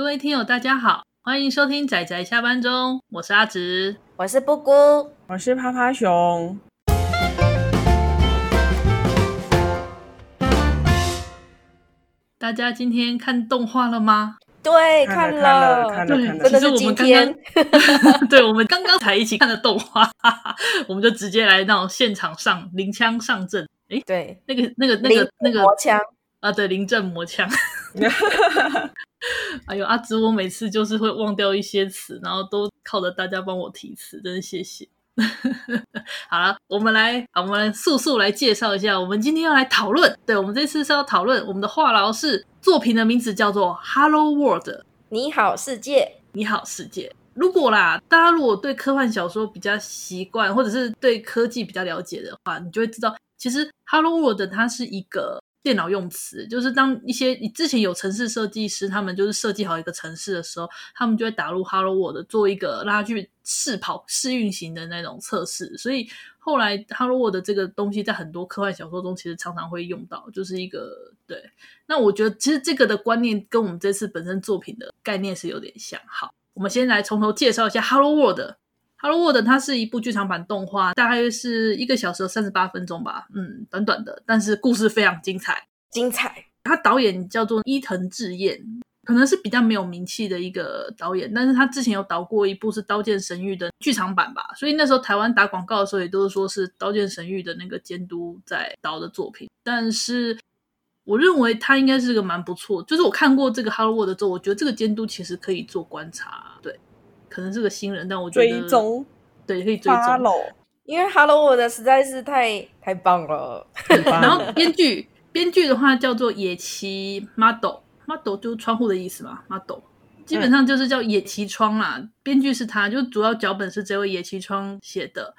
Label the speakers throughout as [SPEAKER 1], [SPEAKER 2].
[SPEAKER 1] 各位听友，大家好，欢迎收听仔仔下班中，我是阿直，
[SPEAKER 2] 我是布姑，
[SPEAKER 3] 我是趴趴熊。
[SPEAKER 1] 大家今天看动画了吗？
[SPEAKER 2] 对，看了，看了，
[SPEAKER 3] 看了，看了，
[SPEAKER 2] 真的是今天。
[SPEAKER 1] 对，我们刚刚才一起看的动画，我们就直接来到现场上临枪上阵。哎，
[SPEAKER 2] 对，
[SPEAKER 1] 那个、那个、那个、那个
[SPEAKER 2] 魔枪
[SPEAKER 1] 啊，对，临阵磨枪。哎呦，阿芝，我每次就是会忘掉一些词，然后都靠着大家帮我提词，真的谢谢。好了，我们来，我们来速速来介绍一下，我们今天要来讨论，对，我们这次是要讨论我们的话痨是作品的名字叫做《Hello World》，
[SPEAKER 2] 你好世界，
[SPEAKER 1] 你好世界。如果啦，大家如果对科幻小说比较习惯，或者是对科技比较了解的话，你就会知道，其实《Hello World》它是一个。电脑用词就是当一些你之前有城市设计师，他们就是设计好一个城市的时候，他们就会打入 Hello World 做一个让他去试跑、试运行的那种测试。所以后来 Hello World 这个东西在很多科幻小说中其实常常会用到，就是一个对。那我觉得其实这个的观念跟我们这次本身作品的概念是有点像。好，我们先来从头介绍一下 Hello World。Hello World 它是一部剧场版动画，大概是一个小时三十八分钟吧，嗯，短短的，但是故事非常精彩，
[SPEAKER 2] 精彩。
[SPEAKER 1] 他导演叫做伊藤智彦，可能是比较没有名气的一个导演，但是他之前有导过一部是《刀剑神域》的剧场版吧，所以那时候台湾打广告的时候也都是说是《刀剑神域》的那个监督在导的作品，但是我认为他应该是个蛮不错，就是我看过这个 Hello World 之后，我觉得这个监督其实可以做观察，对。可能是个新人，但我觉得
[SPEAKER 3] 追踪
[SPEAKER 1] 对可以追踪，
[SPEAKER 2] 因为 Hello World 实在是太太棒了。
[SPEAKER 1] 然后编剧编剧的话叫做野崎 model，model 就是窗户的意思嘛，model 基本上就是叫野崎窗啦。嗯、编剧是他，就主要脚本是这位野崎窗写的。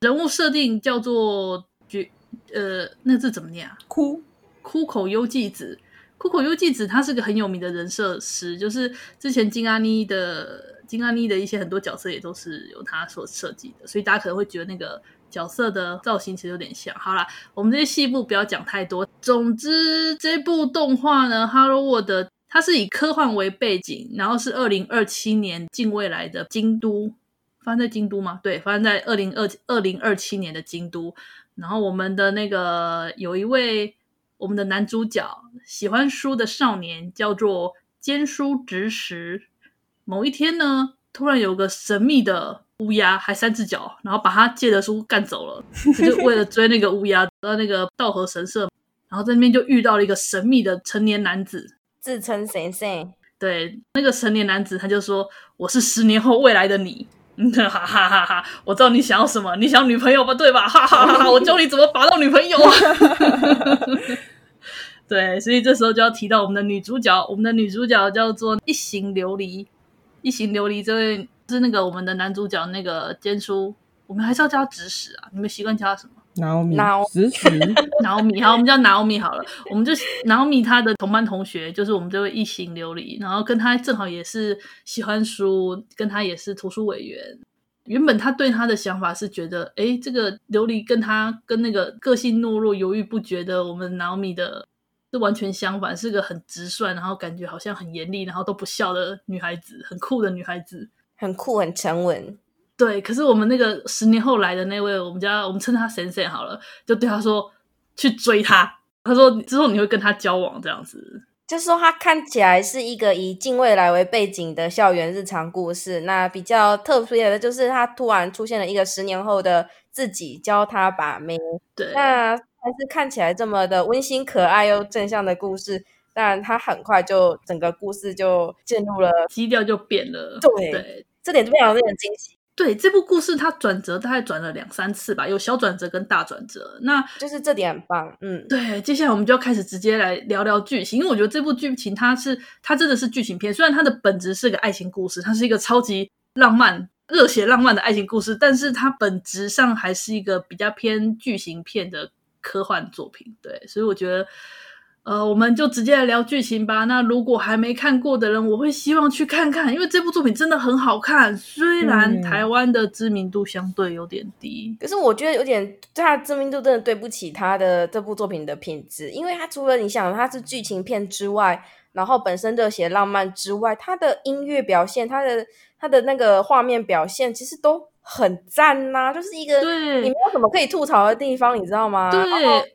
[SPEAKER 1] 人物设定叫做绝呃，那字怎么念啊？
[SPEAKER 3] 哭
[SPEAKER 1] 哭口优纪子，哭口优纪子他是个很有名的人设师，就是之前金阿妮的。金安妮的一些很多角色也都是由他所设计的，所以大家可能会觉得那个角色的造型其实有点像。好啦，我们这些细部不要讲太多。总之，这部动画呢，《Hello World》它是以科幻为背景，然后是二零二七年近未来的京都，发生在京都吗？对，发生在二零二二零二七年的京都。然后我们的那个有一位我们的男主角喜欢书的少年叫做兼书直实。某一天呢，突然有个神秘的乌鸦，还三只脚，然后把他借的书干走了。他就为了追那个乌鸦，到那个稻荷神社，然后在那边就遇到了一个神秘的成年男子，
[SPEAKER 2] 自称先生。
[SPEAKER 1] 对，那个成年男子他就说：“我是十年后未来的你。”哈哈哈哈哈！我知道你想要什么，你想女朋友吧？对吧？哈哈哈哈！我教你怎么拔到女朋友啊。对，所以这时候就要提到我们的女主角，我们的女主角叫做一行琉璃。一行琉璃这位是那个我们的男主角，那个坚叔，我们还是要叫他直史啊？你们习惯叫他什么？
[SPEAKER 3] 拿欧米，
[SPEAKER 1] 直实，拿欧米。好，我们叫拿欧米好了。我们就拿欧米他的同班同学，就是我们这位一行琉璃，然后跟他正好也是喜欢书，跟他也是图书委员。原本他对他的想法是觉得，哎，这个琉璃跟他跟那个个性懦弱、犹豫不决的我们拿欧米的。是完全相反，是个很直率，然后感觉好像很严厉，然后都不笑的女孩子，很酷的女孩子，
[SPEAKER 2] 很酷，很沉稳。
[SPEAKER 1] 对，可是我们那个十年后来的那位，我们家我们称他神神好了，就对他说去追他。他说之后你会跟他交往这样子，
[SPEAKER 2] 就是说他看起来是一个以近未来为背景的校园日常故事。那比较特别的就是他突然出现了一个十年后的自己，教他把妹。
[SPEAKER 1] 对，
[SPEAKER 2] 那。还是看起来这么的温馨可爱又正向的故事，但它很快就整个故事就进入了
[SPEAKER 1] 基调就变了。
[SPEAKER 2] 对，对这点非常令人惊喜。
[SPEAKER 1] 对，这部故事它转折大概转了两三次吧，有小转折跟大转折。那
[SPEAKER 2] 就是这点很棒。嗯，
[SPEAKER 1] 对，接下来我们就要开始直接来聊聊剧情，因为我觉得这部剧情它是它真的是剧情片，虽然它的本质是个爱情故事，它是一个超级浪漫、热血浪漫的爱情故事，但是它本质上还是一个比较偏剧情片的。科幻作品，对，所以我觉得，呃，我们就直接来聊剧情吧。那如果还没看过的人，我会希望去看看，因为这部作品真的很好看。虽然台湾的知名度相对有点低，
[SPEAKER 2] 嗯，可是我觉得有点，它的知名度真的对不起他的这部作品的品质，因为它除了你想它是剧情片之外，然后本身热血浪漫之外，它的音乐表现，它的它的那个画面表现，其实都很赞呐、啊，就是一个
[SPEAKER 1] 对，
[SPEAKER 2] 你没有什么可以吐槽的地方，你知道吗？
[SPEAKER 1] 对，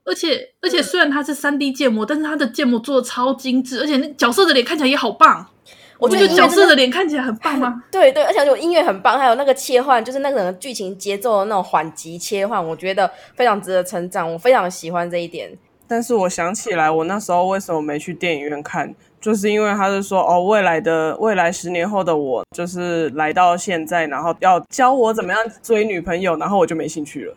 [SPEAKER 1] 而且而且虽然它是三 D 建模，但是它的建模做的超精致，而且那角色的脸看起来也好棒。我觉得角色的脸看起来很棒吗？
[SPEAKER 2] 对对，而且有音乐很棒，还有那个切换，就是那个剧情节奏的那种缓急切换，我觉得非常值得成长，我非常喜欢这一点。
[SPEAKER 3] 但是我想起来，我那时候为什么没去电影院看，就是因为他是说，哦，未来的未来十年后的我，就是来到现在，然后要教我怎么样追女朋友，然后我就没兴趣了。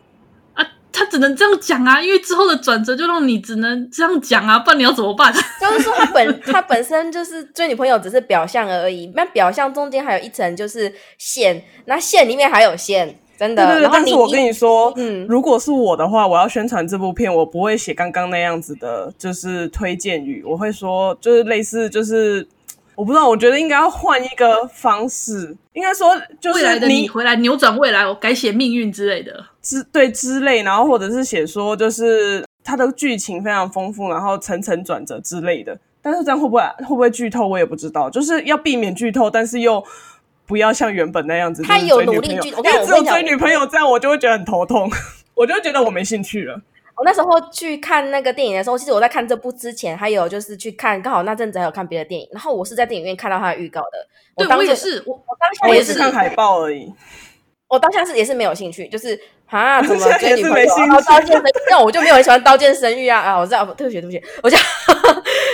[SPEAKER 1] 啊他只能这样讲啊，因为之后的转折就让你只能这样讲啊，不然你要怎么办？
[SPEAKER 2] 就是说他本他本身就是追女朋友只是表象而已，那表象中间还有一层就是线，那线里面还有线，真的。对对对，
[SPEAKER 3] 但是我跟你说，嗯，如果是我的话，我要宣传这部片，我不会写刚刚那样子的，就是推荐语，我会说就是类似就是。我不知道，我觉得应该要换一个方式，应该说就
[SPEAKER 1] 未来的你回来扭转未来，我改写命运之类的
[SPEAKER 3] 之对之类，然后或者是写说就是它的剧情非常丰富，然后层层转折之类的。但是这样会不会会不会剧透，我也不知道。就是要避免剧透，但是又不要像原本那样子。
[SPEAKER 2] 他有努力剧，
[SPEAKER 3] 因为只有追女朋友这样，我就会觉得很头痛，我就觉得我没兴趣了。
[SPEAKER 2] 我那时候去看那个电影的时候，其实我在看这部之前，还有就是去看，刚好那阵子还有看别的电影。然后我是在电影院看到他的预告的。
[SPEAKER 1] 对，
[SPEAKER 2] 我
[SPEAKER 1] 也是，我
[SPEAKER 2] 我当时
[SPEAKER 3] 我
[SPEAKER 2] 也是
[SPEAKER 3] 看海报而已。
[SPEAKER 2] 我当下是也是没有兴趣，就是啊，怎么 追女朋友？
[SPEAKER 3] 然后
[SPEAKER 2] 刀剑神域，那我就没有很喜欢刀剑神域啊啊！我知道，对不起对不起，我就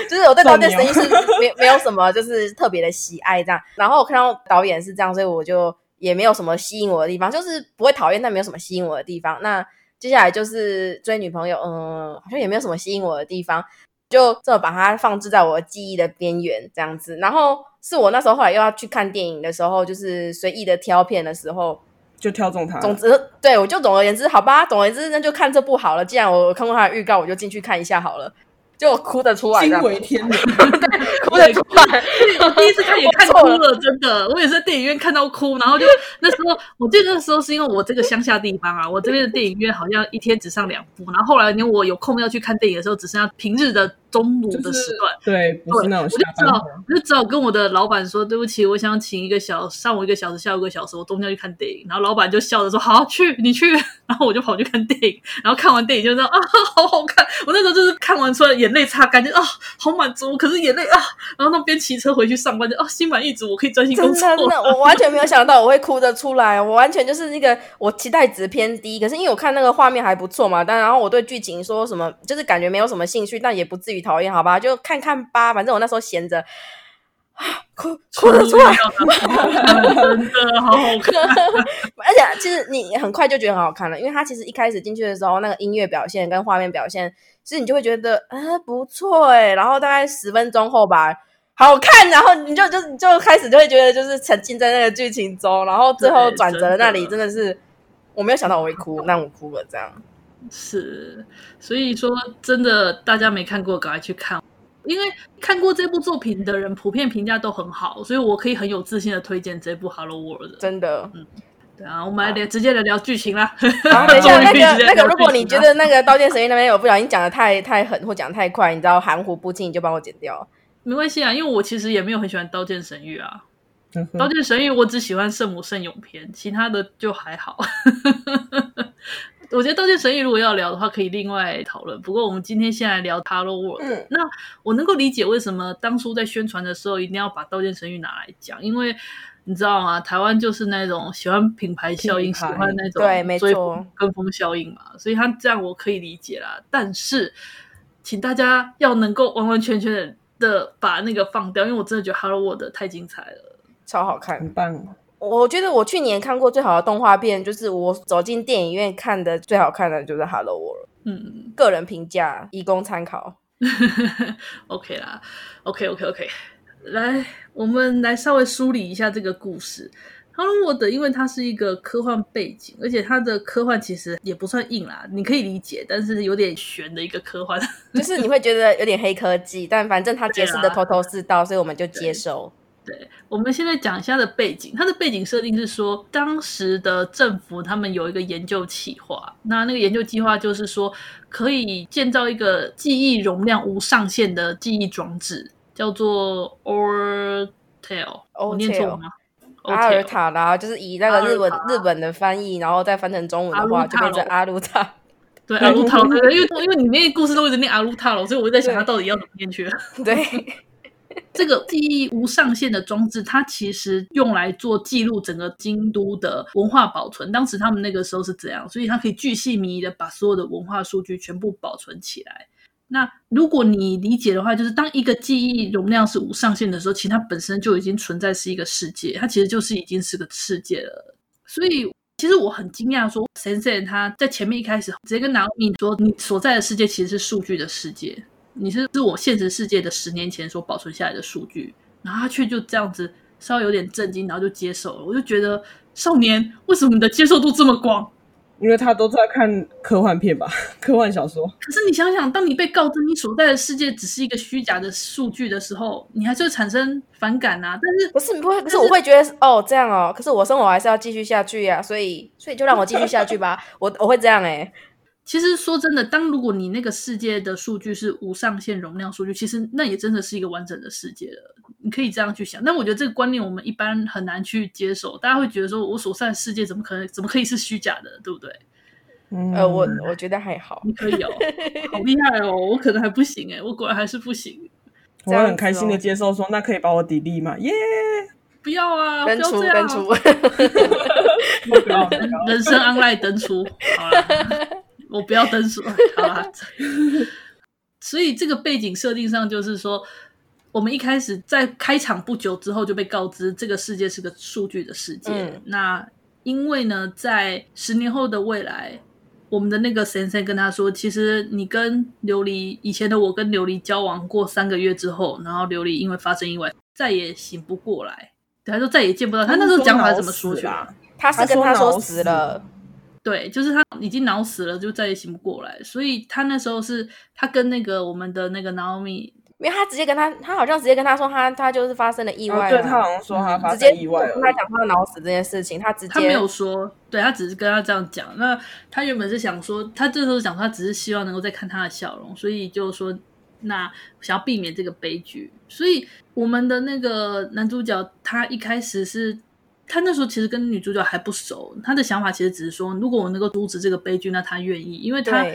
[SPEAKER 2] 就是我对刀剑神域是没没有什么就是特别的喜爱这样。然后我看到导演是这样，所以我就也没有什么吸引我的地方，就是不会讨厌，但没有什么吸引我的地方。那。接下来就是追女朋友，嗯，好像也没有什么吸引我的地方，就这么把它放置在我的记忆的边缘这样子。然后是我那时候后来又要去看电影的时候，就是随意的挑片的时候，
[SPEAKER 3] 就挑中它。
[SPEAKER 2] 总之，对，我就总而言之，好吧，总而言之，那就看这部好了。既然我看过它的预告，我就进去看一下好了。就哭得出来，惊
[SPEAKER 3] 为天人，
[SPEAKER 2] 哭得出来。
[SPEAKER 1] 我第一次看也看哭了，真的。我也是在电影院看到哭，然后就 那时候，我记得那时候是因为我这个乡下地方啊，我这边的电影院好像一天只上两部。然后后来因为我有空要去看电影的时候，只剩下平日的中午的时段。
[SPEAKER 3] 就是、对，不是那种下班。
[SPEAKER 1] 我就只好，我就只好跟我的老板说，对不起，我想请一个小，上午一个小时，下午一个小时，我中间去看电影。然后老板就笑着说：“好，去，你去。”然后我就跑去看电影。然后看完电影就知道啊，好好看。我那时候就是看完出来眼泪擦干净啊。好满足，可是眼泪啊，然后那边骑车回去上班就啊，心满意足，我可以专心工作。
[SPEAKER 2] 真的，真的，我完全没有想到我会哭着出来，我完全就是那个我期待值偏低。可是因为我看那个画面还不错嘛，但然后我对剧情说什么就是感觉没有什么兴趣，但也不至于讨厌，好吧，就看看吧。反正我那时候闲着，哭 哭着出来，
[SPEAKER 1] 真的好好看。
[SPEAKER 2] 而且其实你很快就觉得很好看了，因为它其实一开始进去的时候，那个音乐表现跟画面表现。其实你就会觉得，啊、呃，不错哎，然后大概十分钟后吧，好看，然后你就就就开始就会觉得，就是沉浸在那个剧情中，然后最后转折那里真的是，我没有想到我会哭，那我哭了，这样。
[SPEAKER 1] 是，所以说真的，大家没看过，赶快去看，因为看过这部作品的人普遍评价都很好，所以我可以很有自信的推荐这部《Hello World》。
[SPEAKER 2] 真的，
[SPEAKER 1] 嗯。对啊，我们来聊，直接来聊剧情啦。
[SPEAKER 2] 好，等一下，那个那个，如果你觉得那个《刀剑神域》那边有不小心讲的太太狠或讲的太快，你知道含糊不清，你就帮我剪掉。
[SPEAKER 1] 没关系啊，因为我其实也没有很喜欢《刀剑神域》啊。《刀剑神域》我只喜欢圣母圣咏篇，其他的就还好。我觉得《刀剑神域》如果要聊的话，可以另外讨论。不过我们今天先来聊《Hello World》。嗯，那我能够理解为什么当初在宣传的时候一定要把《刀剑神域》拿来讲，因为。你知道吗？台湾就是那种喜欢品牌效应，喜欢那种
[SPEAKER 2] 对，没错，
[SPEAKER 1] 跟风效应嘛。所以他这样我可以理解啦。但是，请大家要能够完完全全的把那个放掉，因为我真的觉得《Hello World》太精彩了，
[SPEAKER 2] 超好看，
[SPEAKER 3] 很棒。
[SPEAKER 2] 我觉得我去年看过最好的动画片，就是我走进电影院看的最好看的就是《Hello World》。嗯，个人评价，以供参考。
[SPEAKER 1] OK 啦，OK，OK，OK。来，我们来稍微梳理一下这个故事。《Hello World》因为它是一个科幻背景，而且它的科幻其实也不算硬啦，你可以理解，但是有点悬的一个科幻，
[SPEAKER 2] 就是你会觉得有点黑科技，但反正它解释的头头是道，所以我们就接受。
[SPEAKER 1] 对，我们现在讲一下它的背景。它的背景设定是说，当时的政府他们有一个研究企划，那那个研究计划就是说，可以建造一个记忆容量无上限的记忆装置。叫做 Tale，我念错了吗？
[SPEAKER 2] 阿尔塔啦，就是以那个日本日本的翻译，然后再翻成中文的话，就变成阿鲁塔。
[SPEAKER 1] 对，阿鲁塔，因为因为你那个故事都一直念阿鲁塔了，所以我就在想他到底要怎么念去。
[SPEAKER 2] 对，
[SPEAKER 1] 这个记忆无上限的装置，它其实用来做记录整个京都的文化保存。当时他们那个时候是怎样，所以它可以巨细靡遗的把所有的文化数据全部保存起来。那如果你理解的话，就是当一个记忆容量是无上限的时候，其实它本身就已经存在是一个世界，它其实就是已经是个世界了。所以，其实我很惊讶，说先生他在前面一开始直接跟 Naomi 说，你所在的世界其实是数据的世界，你是是我现实世界的十年前所保存下来的数据，然后他却就这样子稍微有点震惊，然后就接受了。我就觉得，少年为什么你的接受度这么广？
[SPEAKER 3] 因为他都在看科幻片吧，科幻小说。
[SPEAKER 1] 可是你想想，当你被告知你所在的世界只是一个虚假的数据的时候，你还是会产生反感啊。但是
[SPEAKER 2] 不是不会？可是我会觉得哦，这样哦。可是我生活还是要继续下去呀，啊，所以所以就让我继续下去吧。我我会这样哎，欸。
[SPEAKER 1] 其实说真的，当如果你那个世界的数据是无上限容量数据，其实那也真的是一个完整的世界了。你可以这样去想，但我觉得这个观念我们一般很难去接受。大家会觉得说，我所在的世界怎么可能，怎么可以是虚假的，对不对？
[SPEAKER 2] 嗯、呃，我我觉得还好，
[SPEAKER 1] 你可以哦，好厉害哦，我可能还不行哎，我果然还是不行。
[SPEAKER 3] 我很开心的接受说，那可以把我 delete 吗？耶、yeah!！
[SPEAKER 1] 不要啊，
[SPEAKER 2] 登出登出，
[SPEAKER 1] 不要人生 online 登出，好了。我不要登出，好吧。所以这个背景设定上就是说，我们一开始在开场不久之后就被告知这个世界是个数据的世界。嗯、那因为呢，在十年后的未来，我们的那个先生跟他说，其实你跟琉璃以前的我跟琉璃交往过三个月之后，然后琉璃因为发生意外再也醒不过来，他说再也见不到他。那时候讲法怎么说去啊？
[SPEAKER 2] 他是跟他说死了。
[SPEAKER 1] 对，就是他已经脑死了，就再也醒不过来。所以他那时候是他跟那个我们的那个 Naomi，
[SPEAKER 2] 因为他直接跟他，他好像直接跟他说他他就是发生了意外，
[SPEAKER 3] 哦，对他好像说他发生意外，
[SPEAKER 2] 跟他讲他脑死这件事情，他直接
[SPEAKER 1] 他没有说，对他只是跟他这样讲。那他原本是想说，他这时候讲说他只是希望能够再看他的笑容，所以就说那想要避免这个悲剧。所以我们的那个男主角他一开始是。他那时候其实跟女主角还不熟，他的想法其实只是说，如果我能够阻止这个悲剧，那他愿意，因为他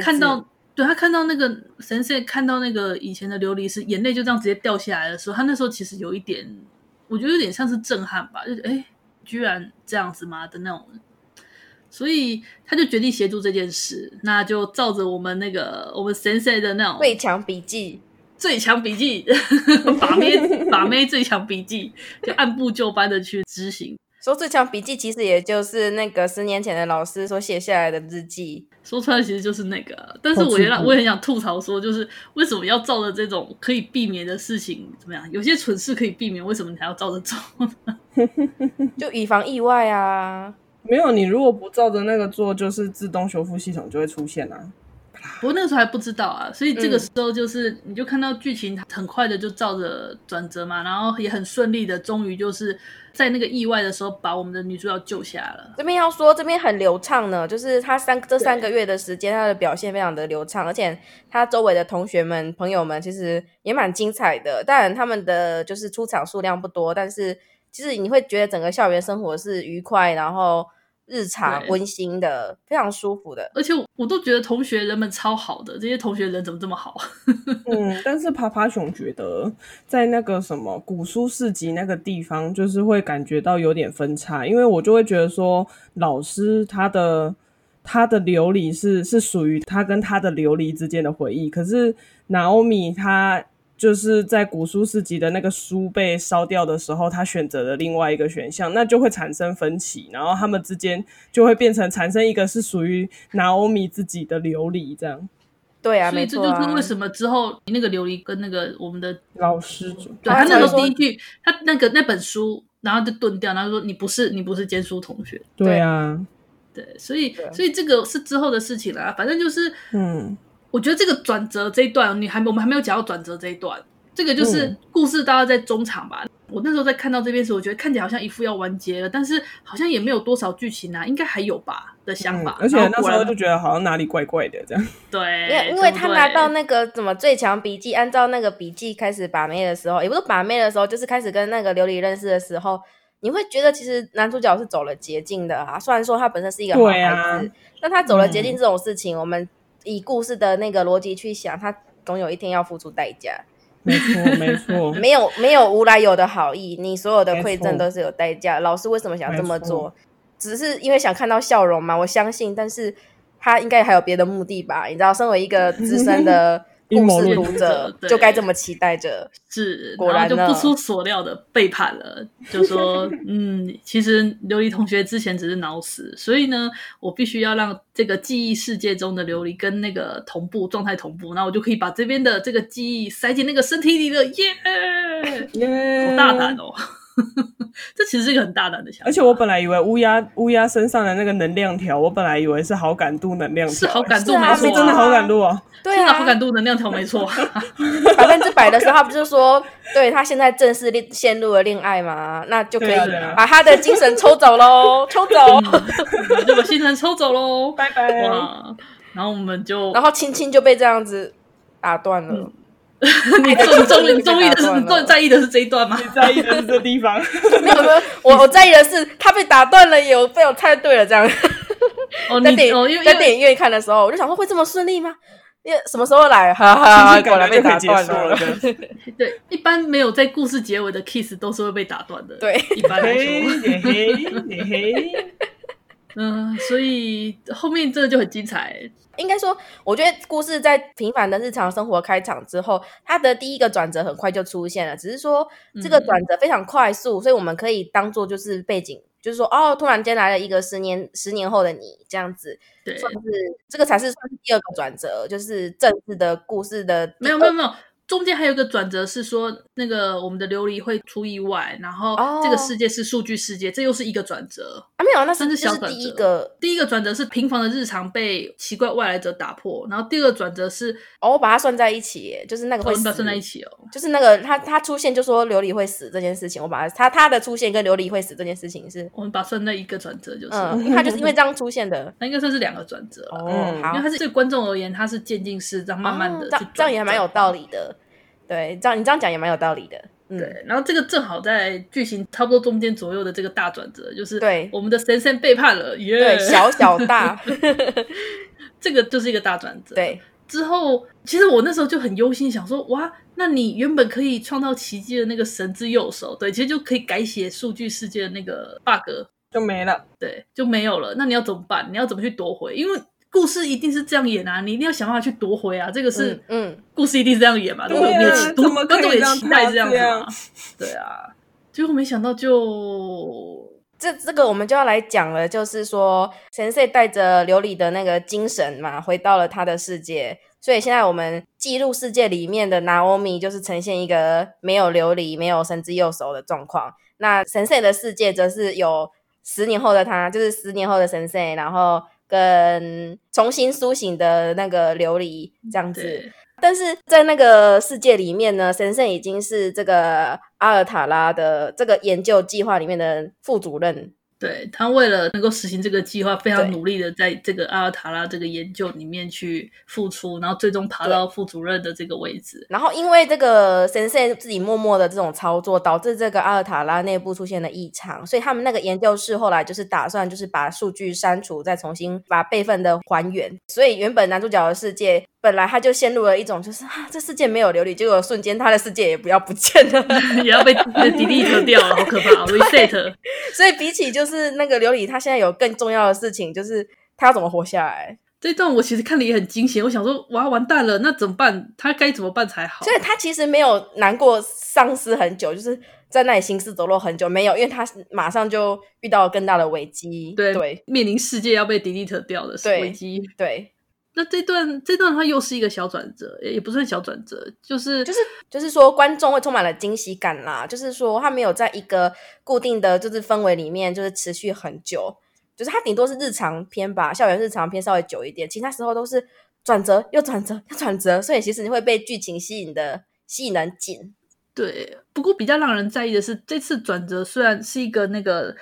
[SPEAKER 1] 看到，对，对他看到那个神社，看到那个以前的琉璃是眼泪就这样直接掉下来的时候，他那时候其实有一点，我觉得有点像是震撼吧，就是哎，居然这样子吗？的那种，所以他就决定协助这件事，那就照着我们那个我们神社的那种
[SPEAKER 2] 最强笔记。
[SPEAKER 1] 最强笔记，把妹把妹最强笔记，就按部就班的去执行。
[SPEAKER 2] 说最强笔记，其实也就是那个十年前的老师所写下来的日记。
[SPEAKER 1] 说出来其实就是那个，但是我也我也很想吐槽说，就是为什么要照着这种可以避免的事情怎么样？有些蠢事可以避免，为什么你还要照着做呢？
[SPEAKER 2] 就以防意外啊！
[SPEAKER 3] 没有，你如果不照着那个做，就是自动修复系统就会出现啊。
[SPEAKER 1] 不过那个时候还不知道啊，所以这个时候就是你就看到剧情很快的就照着转折嘛，然后也很顺利的，终于就是在那个意外的时候把我们的女主角救下了。
[SPEAKER 2] 这边要说这边很流畅呢，就是他三这三个月的时间，他的表现非常的流畅，而且他周围的同学们朋友们其实也蛮精彩的。当然他们的就是出场数量不多，但是其实你会觉得整个校园生活是愉快，然后。日常温馨的，非常舒服的，
[SPEAKER 1] 而且我，我都觉得同学人们超好的，这些同学人怎么这么好？
[SPEAKER 3] 嗯，但是爬爬熊觉得在那个什么古书市集那个地方，就是会感觉到有点分叉，因为我就会觉得说，老师他的他的琉璃是是属于他跟他的琉璃之间的回忆，可是 Naomi 他。就是在古书市集的那个书被烧掉的时候，他选择了另外一个选项，那就会产生分歧，然后他们之间就会变成产生一个是属于 Naomi 自己的琉璃这样。
[SPEAKER 2] 对啊，
[SPEAKER 1] 所以这就是为什么之后那个琉璃跟那个我们的
[SPEAKER 3] 老师，
[SPEAKER 1] 对他那时候第一句，他那个那本书，然后就顿掉，然后说你不是你不是监书同学。
[SPEAKER 3] 对啊，
[SPEAKER 1] 对，所以所以这个是之后的事情啦，反正就是
[SPEAKER 3] 嗯。
[SPEAKER 1] 我觉得这个转折这一段，你还我们还没有讲到转折这一段，这个就是故事大概在中场吧。我那时候在看到这边时，我觉得看起来好像一副要完结了，但是好像也没有多少剧情啊，应该还有吧的想法。
[SPEAKER 3] 嗯、而且那时候就觉得好像哪里怪怪的这样。
[SPEAKER 1] 对，
[SPEAKER 2] 因为因为他拿到那个什么最强笔记，按照那个笔记开始把妹的时候，也不是把妹的时候，就是开始跟那个琉璃认识的时候，你会觉得其实男主角是走了捷径的啊。虽然说他本身是一个好孩子，啊、但他走了捷径这种事情，嗯、我们以故事的那个逻辑去想，他总有一天要付出代价。
[SPEAKER 3] 没错，没错，
[SPEAKER 2] 没有没有无来由的好意，你所有的馈赠都是有代价。老师为什么想这么做？只是因为想看到笑容嘛？我相信，但是他应该还有别的目的吧？你知道，身为一个资深的。故事读者就该这么期待着，
[SPEAKER 1] 是，果然就不出所料的背叛了。就说，嗯，其实琉璃同学之前只是脑死，所以呢，我必须要让这个记忆世界中的琉璃跟那个同步状态同步，那我就可以把这边的这个记忆塞进那个身体里了。耶 耶，好大胆哦！这其实是一个很大胆的想法，
[SPEAKER 3] 而且我本来以为乌鸦乌鸦身上的那个能量条，我本来以为是好感度能量条，
[SPEAKER 1] 是好感度没错、啊，
[SPEAKER 3] 是真的好感度啊，
[SPEAKER 2] 对
[SPEAKER 1] 啊，好感度能量条没错，
[SPEAKER 2] 百分之百的时候，他不是说，对他现在正式恋陷入了恋爱嘛，那就可以把他的精神抽走喽，抽走，
[SPEAKER 1] 嗯、就把精神抽走喽，
[SPEAKER 3] 拜拜，
[SPEAKER 1] 哇，然后我们就，
[SPEAKER 2] 然后青青就被这样子打断了。嗯
[SPEAKER 1] 你终终你中意的是你最在意的是这一段吗？
[SPEAKER 3] 你在意的是这地方？
[SPEAKER 2] 没有没有，我我在意的是他被打断了，有被我猜对了这样。
[SPEAKER 1] 哦，
[SPEAKER 2] 在电
[SPEAKER 1] 哦，
[SPEAKER 2] 在电影院看的时候，我就想说会这么顺利吗？因为什么时候来？哈哈，果然被打断了。
[SPEAKER 1] 对，一般没有在故事结尾的 kiss 都是会被打断的。
[SPEAKER 2] 对，
[SPEAKER 1] 一般来说。嗯，所以后面这个就很精彩。
[SPEAKER 2] 应该说，我觉得故事在平凡的日常生活开场之后，它的第一个转折很快就出现了。只是说这个转折非常快速，嗯、所以我们可以当做就是背景，就是说哦，突然间来了一个十年十年后的你这样子，
[SPEAKER 1] 对，
[SPEAKER 2] 算是这个才是算是第二个转折，就是正式的故事的
[SPEAKER 1] 没有没有没有。中间还有一个转折是说，那个我们的琉璃会出意外，然后这个世界是数据世界，哦、这又是一个转折
[SPEAKER 2] 啊，没有，那是
[SPEAKER 1] 是小转折。
[SPEAKER 2] 第一个
[SPEAKER 1] 第一个转折是平凡的日常被奇怪外来者打破，然后第二个转折是
[SPEAKER 2] 哦，我把它算在一起，就是那个会死，
[SPEAKER 1] 哦、算在一起哦，
[SPEAKER 2] 就是那个他他出现就说琉璃会死这件事情，我把它他他的出现跟琉璃会死这件事情是，
[SPEAKER 1] 我们把它算在一个转折，就是，
[SPEAKER 2] 嗯，他就是因为这样出现的，
[SPEAKER 1] 那应该算是两个转折
[SPEAKER 2] 哦，嗯、好，
[SPEAKER 1] 因为他是对观众而言，他是渐进式，这样慢慢的、哦，这样
[SPEAKER 2] 这样也蛮有道理的。对，这样你这样讲也蛮有道理的。嗯、
[SPEAKER 1] 对，然后这个正好在剧情差不多中间左右的这个大转折，就是
[SPEAKER 2] 对
[SPEAKER 1] 我们的神仙背叛了，耶，
[SPEAKER 2] 对，小小大
[SPEAKER 1] 这个就是一个大转折。
[SPEAKER 2] 对，
[SPEAKER 1] 之后其实我那时候就很忧心，想说哇，那你原本可以创造奇迹的那个神之右手，对，其实就可以改写数据世界的那个 bug
[SPEAKER 3] 就没了，
[SPEAKER 1] 对，就没有了。那你要怎么办？你要怎么去夺回？因为故事一定是这样演啊，你一定要想办法去夺回啊！这个是，嗯，故事一定是这样演嘛？对不对？观众也期待这样子嘛？对啊，结果没想到就
[SPEAKER 2] 这这个我们就要来讲了，就是说神社带着琉璃的那个精神嘛，回到了他的世界，所以现在我们记录世界里面的 Naomi 就是呈现一个没有琉璃、没有神之右手的状况。那神社的世界则是有十年后的他，就是十年后的神社，然后。跟重新苏醒的那个琉璃这样子，但是在那个世界里面呢，神圣已经是这个阿尔塔拉的这个研究计划里面的副主任。
[SPEAKER 1] 对，他为了能够实行这个计划，非常努力的在这个阿尔塔拉这个研究里面去付出，然后最终爬到副主任的这个位置。
[SPEAKER 2] 然后因为这个神圣自己默默的这种操作，导致这个阿尔塔拉内部出现了异常，所以他们那个研究室后来就是打算就是把数据删除，再重新把备份的还原。所以原本男主角的世界。本来他就陷入了一种，就是啊，这世界没有琉璃，结果瞬间他的世界也不要不见了，
[SPEAKER 1] 也要被 delete 掉了，好可怕，reset。
[SPEAKER 2] 所以比起就是那个琉璃，他现在有更重要的事情，就是他要怎么活下来。
[SPEAKER 1] 这一段我其实看了也很惊险，我想说，哇，完蛋了，那怎么办？他该怎么办才好？
[SPEAKER 2] 所以他其实没有难过丧失很久，就是在那里行尸走肉很久，没有，因为他马上就遇到了更大的危机，
[SPEAKER 1] 对，
[SPEAKER 2] 对
[SPEAKER 1] 面临世界要被 delete 掉的危机，
[SPEAKER 2] 对。
[SPEAKER 1] 那这段这段它又是一个小转折，也不算小转折，就是
[SPEAKER 2] 就是就是说观众会充满了惊喜感啦。就是说他没有在一个固定的就是氛围里面，就是持续很久，就是它顶多是日常片吧，校园日常片稍微久一点，其他时候都是转折又转折又转折，所以其实你会被剧情吸引的吸引得很紧。
[SPEAKER 1] 对，不过比较让人在意的是，这次转折虽然是一个那个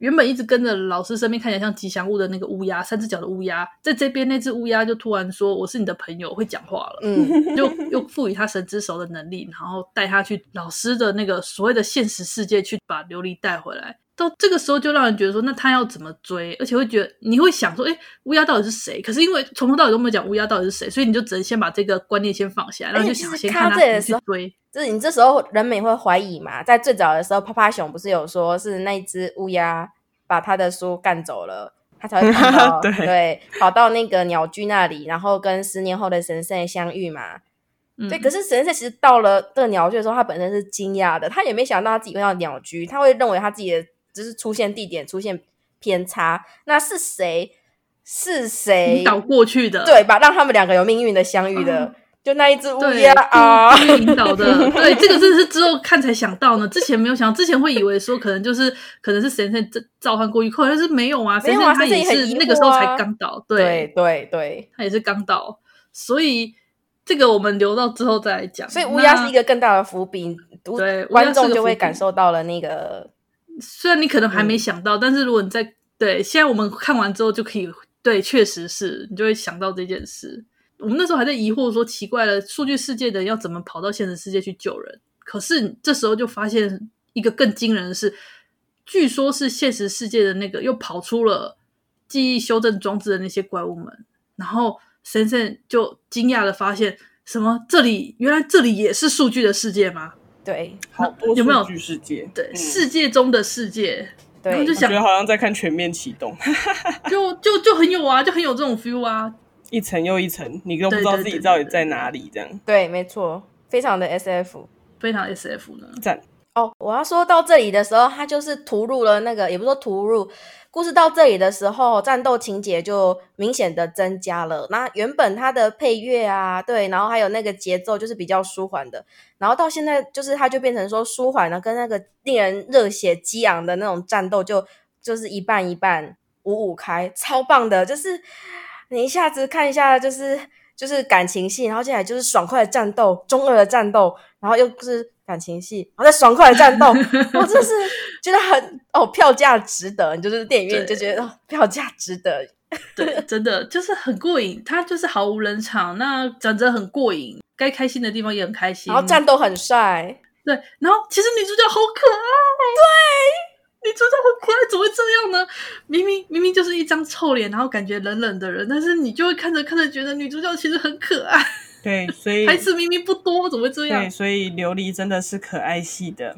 [SPEAKER 1] 原本一直跟着老师身边看起来像吉祥物的那个乌鸦，三只脚的乌鸦，在这边那只乌鸦就突然说：“我是你的朋友，会讲话了。”嗯，就又赋予他神之手的能力，然后带他去老师的那个所谓的现实世界去把琉璃带回来。到这个时候就让人觉得说，那他要怎么追？而且会觉得你会想说，哎，乌鸦到底是谁？可是因为从头到尾都没有讲乌鸦到底是谁，所以你就只能先把这个观念先放下，然后就想先看他去追。
[SPEAKER 2] 就是你这时候人们也会怀疑嘛，在最早的时候，趴趴熊不是有说是那只乌鸦把他的书干走了，他才会跑到 对，对跑到那个鸟居那里，然后跟十年后的神圣相遇嘛。嗯、对，可是神圣其实到了这个鸟居的时候，他本身是惊讶的，他也没想到他自己会到鸟居，他会认为他自己的。只是出现地点出现偏差，那是谁？是谁
[SPEAKER 1] 引导过去的？
[SPEAKER 2] 对吧？让他们两个有命运的相遇的，嗯、就那一只乌鸦啊，
[SPEAKER 1] 引导的。对，这个真的是之后看才想到呢，之前没有想到，之前会以为说可能就是可能是神仙召唤过去，可能是没有啊，神仙他也是那个时候才刚到，对
[SPEAKER 2] 对对对，
[SPEAKER 1] 他也是刚到，所以这个我们留到之后再来讲。
[SPEAKER 2] 所以乌鸦是一个更大的伏笔，对，观众就会感受到了那个。
[SPEAKER 1] 虽然你可能还没想到，嗯、但是如果你在对现在我们看完之后就可以对，确实是你就会想到这件事。我们那时候还在疑惑说，奇怪了，数据世界的人要怎么跑到现实世界去救人？可是这时候就发现一个更惊人的是，据说是现实世界的那个又跑出了记忆修正装置的那些怪物们，然后神圣就惊讶的发现，什么？这里原来这里也是数据的世界吗？
[SPEAKER 2] 对，
[SPEAKER 3] 好多有没有世界？
[SPEAKER 1] 对，嗯、世界中的世界。
[SPEAKER 2] 对，
[SPEAKER 1] 然后就想，
[SPEAKER 3] 觉得好像在看全面启动，
[SPEAKER 1] 就就就很有啊，就很有这种 feel 啊，
[SPEAKER 3] 一层又一层，你都不知道自己到底在哪里，这样。
[SPEAKER 2] 对，没错，非常的 SF，
[SPEAKER 1] 非常 SF 呢。
[SPEAKER 3] 赞。
[SPEAKER 2] 哦，我要说到这里的时候，他就是突入了那个，也不是说突入。故事到这里的时候，战斗情节就明显的增加了。那原本它的配乐啊，对，然后还有那个节奏就是比较舒缓的。然后到现在，就是它就变成说舒缓了，跟那个令人热血激昂的那种战斗就就是一半一半，五五开，超棒的。就是你一下子看一下，就是就是感情戏，然后接下来就是爽快的战斗，中二的战斗，然后又是。感情戏，然后再爽快的战斗，我真的是觉得很哦，票价值得。你就是电影院就觉得哦，票价值得，
[SPEAKER 1] 对，真的就是很过瘾。他就是毫无冷场，那讲着很过瘾，该开心的地方也很开心，
[SPEAKER 2] 然后战斗很帅，
[SPEAKER 1] 对。然后其实女主角好可爱，对，女主角好可爱，怎么会这样呢？明明明明就是一张臭脸，然后感觉冷冷的人，但是你就会看着看着觉得女主角其实很可爱。
[SPEAKER 3] 对，所以
[SPEAKER 1] 台词明明不多，怎么会这样？
[SPEAKER 3] 对，所以琉璃真的是可爱系的。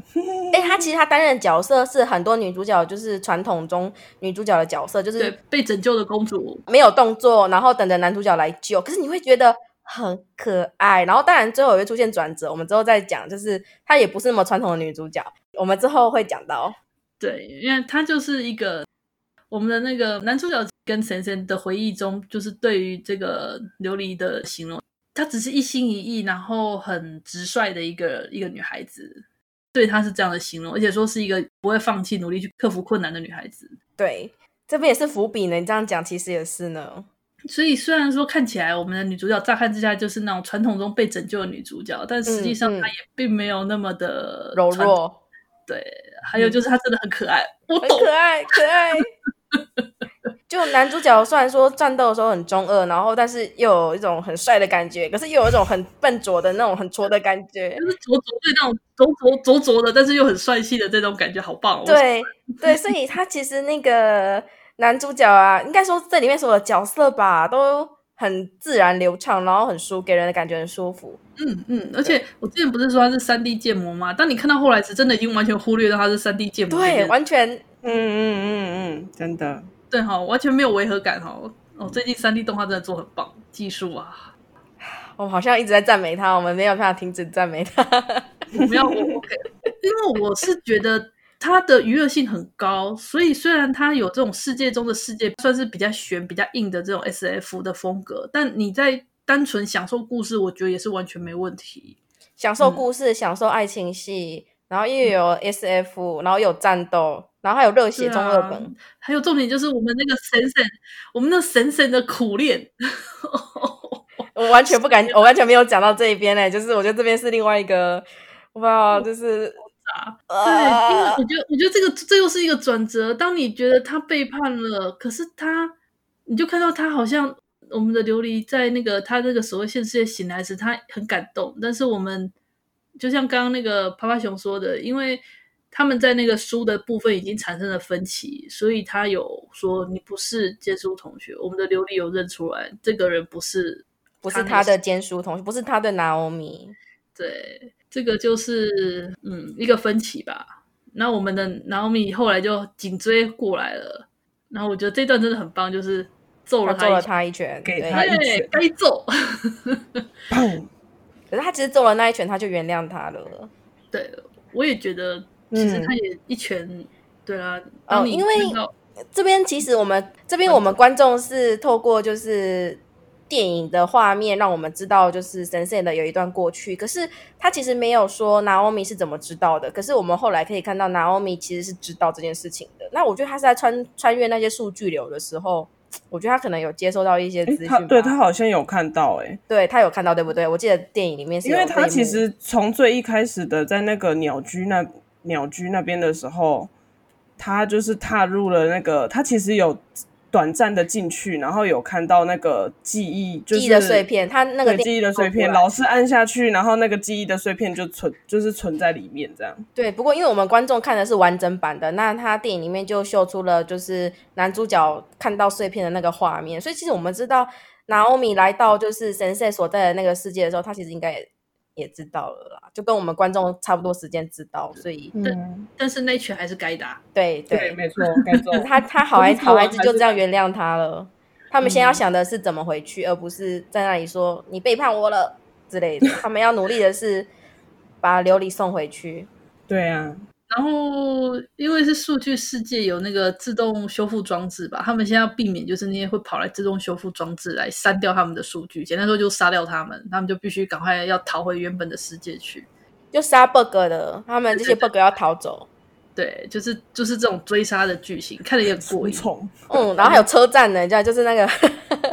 [SPEAKER 2] 哎、欸，他其实她担任的角色是很多女主角就是传统中女主角的角色，就是
[SPEAKER 1] 被拯救的公主，
[SPEAKER 2] 没有动作，然后等着男主角来救。可是你会觉得很可爱。然后当然最后也会出现转折，我们之后再讲。就是她也不是那么传统的女主角，我们之后会讲到。
[SPEAKER 1] 对，因为她就是一个我们的那个男主角跟神仙的回忆中，就是对于这个琉璃的形容。她只是一心一意，然后很直率的一个一个女孩子，对，她是这样的形容，而且说是一个不会放弃、努力去克服困难的女孩子。
[SPEAKER 2] 对，这不也是伏笔呢。你这样讲，其实也是呢。
[SPEAKER 1] 所以虽然说看起来我们的女主角乍看之下就是那种传统中被拯救的女主角，但实际上她也并没有那么的
[SPEAKER 2] 柔弱。
[SPEAKER 1] 对，还有就是她真的很可爱，
[SPEAKER 2] 嗯、我懂，可爱，可爱。就男主角虽然说战斗的时候很中二，然后但是又有一种很帅的感觉，可是又有一种很笨拙的那种很挫的感觉，
[SPEAKER 1] 就是拙拙对那种拙拙拙拙的，但是又很帅气的这种感觉，好棒
[SPEAKER 2] 哦！对对，所以他其实那个男主角啊，应该说这里面所有的角色吧，都很自然流畅，然后很舒，给人的感觉很舒服。
[SPEAKER 1] 嗯嗯，而且我之前不是说他是三 D 建模吗？当你看到后来时，真的已经完全忽略到他是三 D 建模，
[SPEAKER 2] 对，完全，嗯
[SPEAKER 3] 嗯嗯嗯，真的。
[SPEAKER 1] 对哈，完全没有违和感哈。哦，最近三 D 动画真的做很棒，技术啊，
[SPEAKER 2] 我好像一直在赞美他，我们没有办法停止赞美他。
[SPEAKER 1] 我没有，我 OK，因为我是觉得它的娱乐性很高，所以虽然它有这种世界中的世界，算是比较悬、比较硬的这种 SF 的风格，但你在单纯享受故事，我觉得也是完全没问题。
[SPEAKER 2] 享受故事，嗯、享受爱情戏，然后又有 SF，、嗯、然后有战斗。然后还有热血中二本，啊，
[SPEAKER 1] 还有重点就是我们那个神神，我们那神神的苦练，
[SPEAKER 2] 我完全不敢，我完全没有讲到这一边嘞。就是我觉得这边是另外一个哇，就是
[SPEAKER 1] 啊，对，因为我觉得，我觉得这个这又是一个转折。当你觉得他背叛了，可是他，你就看到他好像我们的琉璃在那个他那个所谓现世界醒来时，他很感动。但是我们就像刚刚那个趴趴熊说的，因为他们在那个书的部分已经产生了分歧，所以他有说你不是监书同学。我们的琉璃有认出来，这个人不是。
[SPEAKER 2] 不是他的监书同学，不是他的 Naomi。
[SPEAKER 1] 对，这个就是嗯一个分歧吧。那我们的 Naomi 后来就紧追过来了。然后我觉得这段真的很棒，就是揍了他，
[SPEAKER 2] 揍了他一拳，
[SPEAKER 3] 给他一拳，
[SPEAKER 1] 该揍。
[SPEAKER 2] 可是他其实揍了那一拳，他就原谅他了。
[SPEAKER 1] 对，我也觉得，其实他也一拳。嗯、对啊，哦，
[SPEAKER 2] 因为这边其实我们这边我们观众是透过就是。电影的画面让我们知道，就是 Sensei 的有一段过去，可是他其实没有说 Naomi 是怎么知道的。可是我们后来可以看到，Naomi 其实是知道这件事情的。那我觉得他是在穿穿越那些数据流的时候，我觉得他可能有接收到一些资讯。他
[SPEAKER 3] 对他好像有看到、欸，哎，
[SPEAKER 2] 对他有看到，对不对？我记得电影里面是，
[SPEAKER 3] 因为他其实从最一开始的在那个鸟居那鸟居那边的时候，他就是踏入了那个，他其实有。短暂的进去，然后有看到那个记忆，就是、
[SPEAKER 2] 记忆的碎片。他那个
[SPEAKER 3] 记忆的碎片，老是按下去，然后那个记忆的碎片就存，就是存在里面这样。
[SPEAKER 2] 对，不过因为我们观众看的是完整版的，那他电影里面就秀出了就是男主角看到碎片的那个画面，所以其实我们知道，Naomi 来到就是 Sensei 所在的那个世界的时候，他其实应该也也知道了啦，就跟我们观众差不多时间知道，所以，
[SPEAKER 1] 但、嗯、但是那拳还是该打，
[SPEAKER 2] 对对，
[SPEAKER 3] 对，没错，该做。
[SPEAKER 2] 他他好孩好孩子就这样原谅他了。他们先要想的是怎么回去，嗯、而不是在那里说你背叛我了之类的。他们要努力的是把琉璃送回去。
[SPEAKER 3] 对啊。
[SPEAKER 1] 然后，因为是数据世界，有那个自动修复装置吧，他们现在要避免就是那些会跑来自动修复装置来删掉他们的数据。简单说，就杀掉他们，他们就必须赶快要逃回原本的世界去，
[SPEAKER 2] 就杀 bug 的，他们这些 bug 要逃走。
[SPEAKER 1] 对，就是就是这种追杀的剧情，看着也很过瘾。
[SPEAKER 2] 嗯，然后还有车站呢，这样就是那个。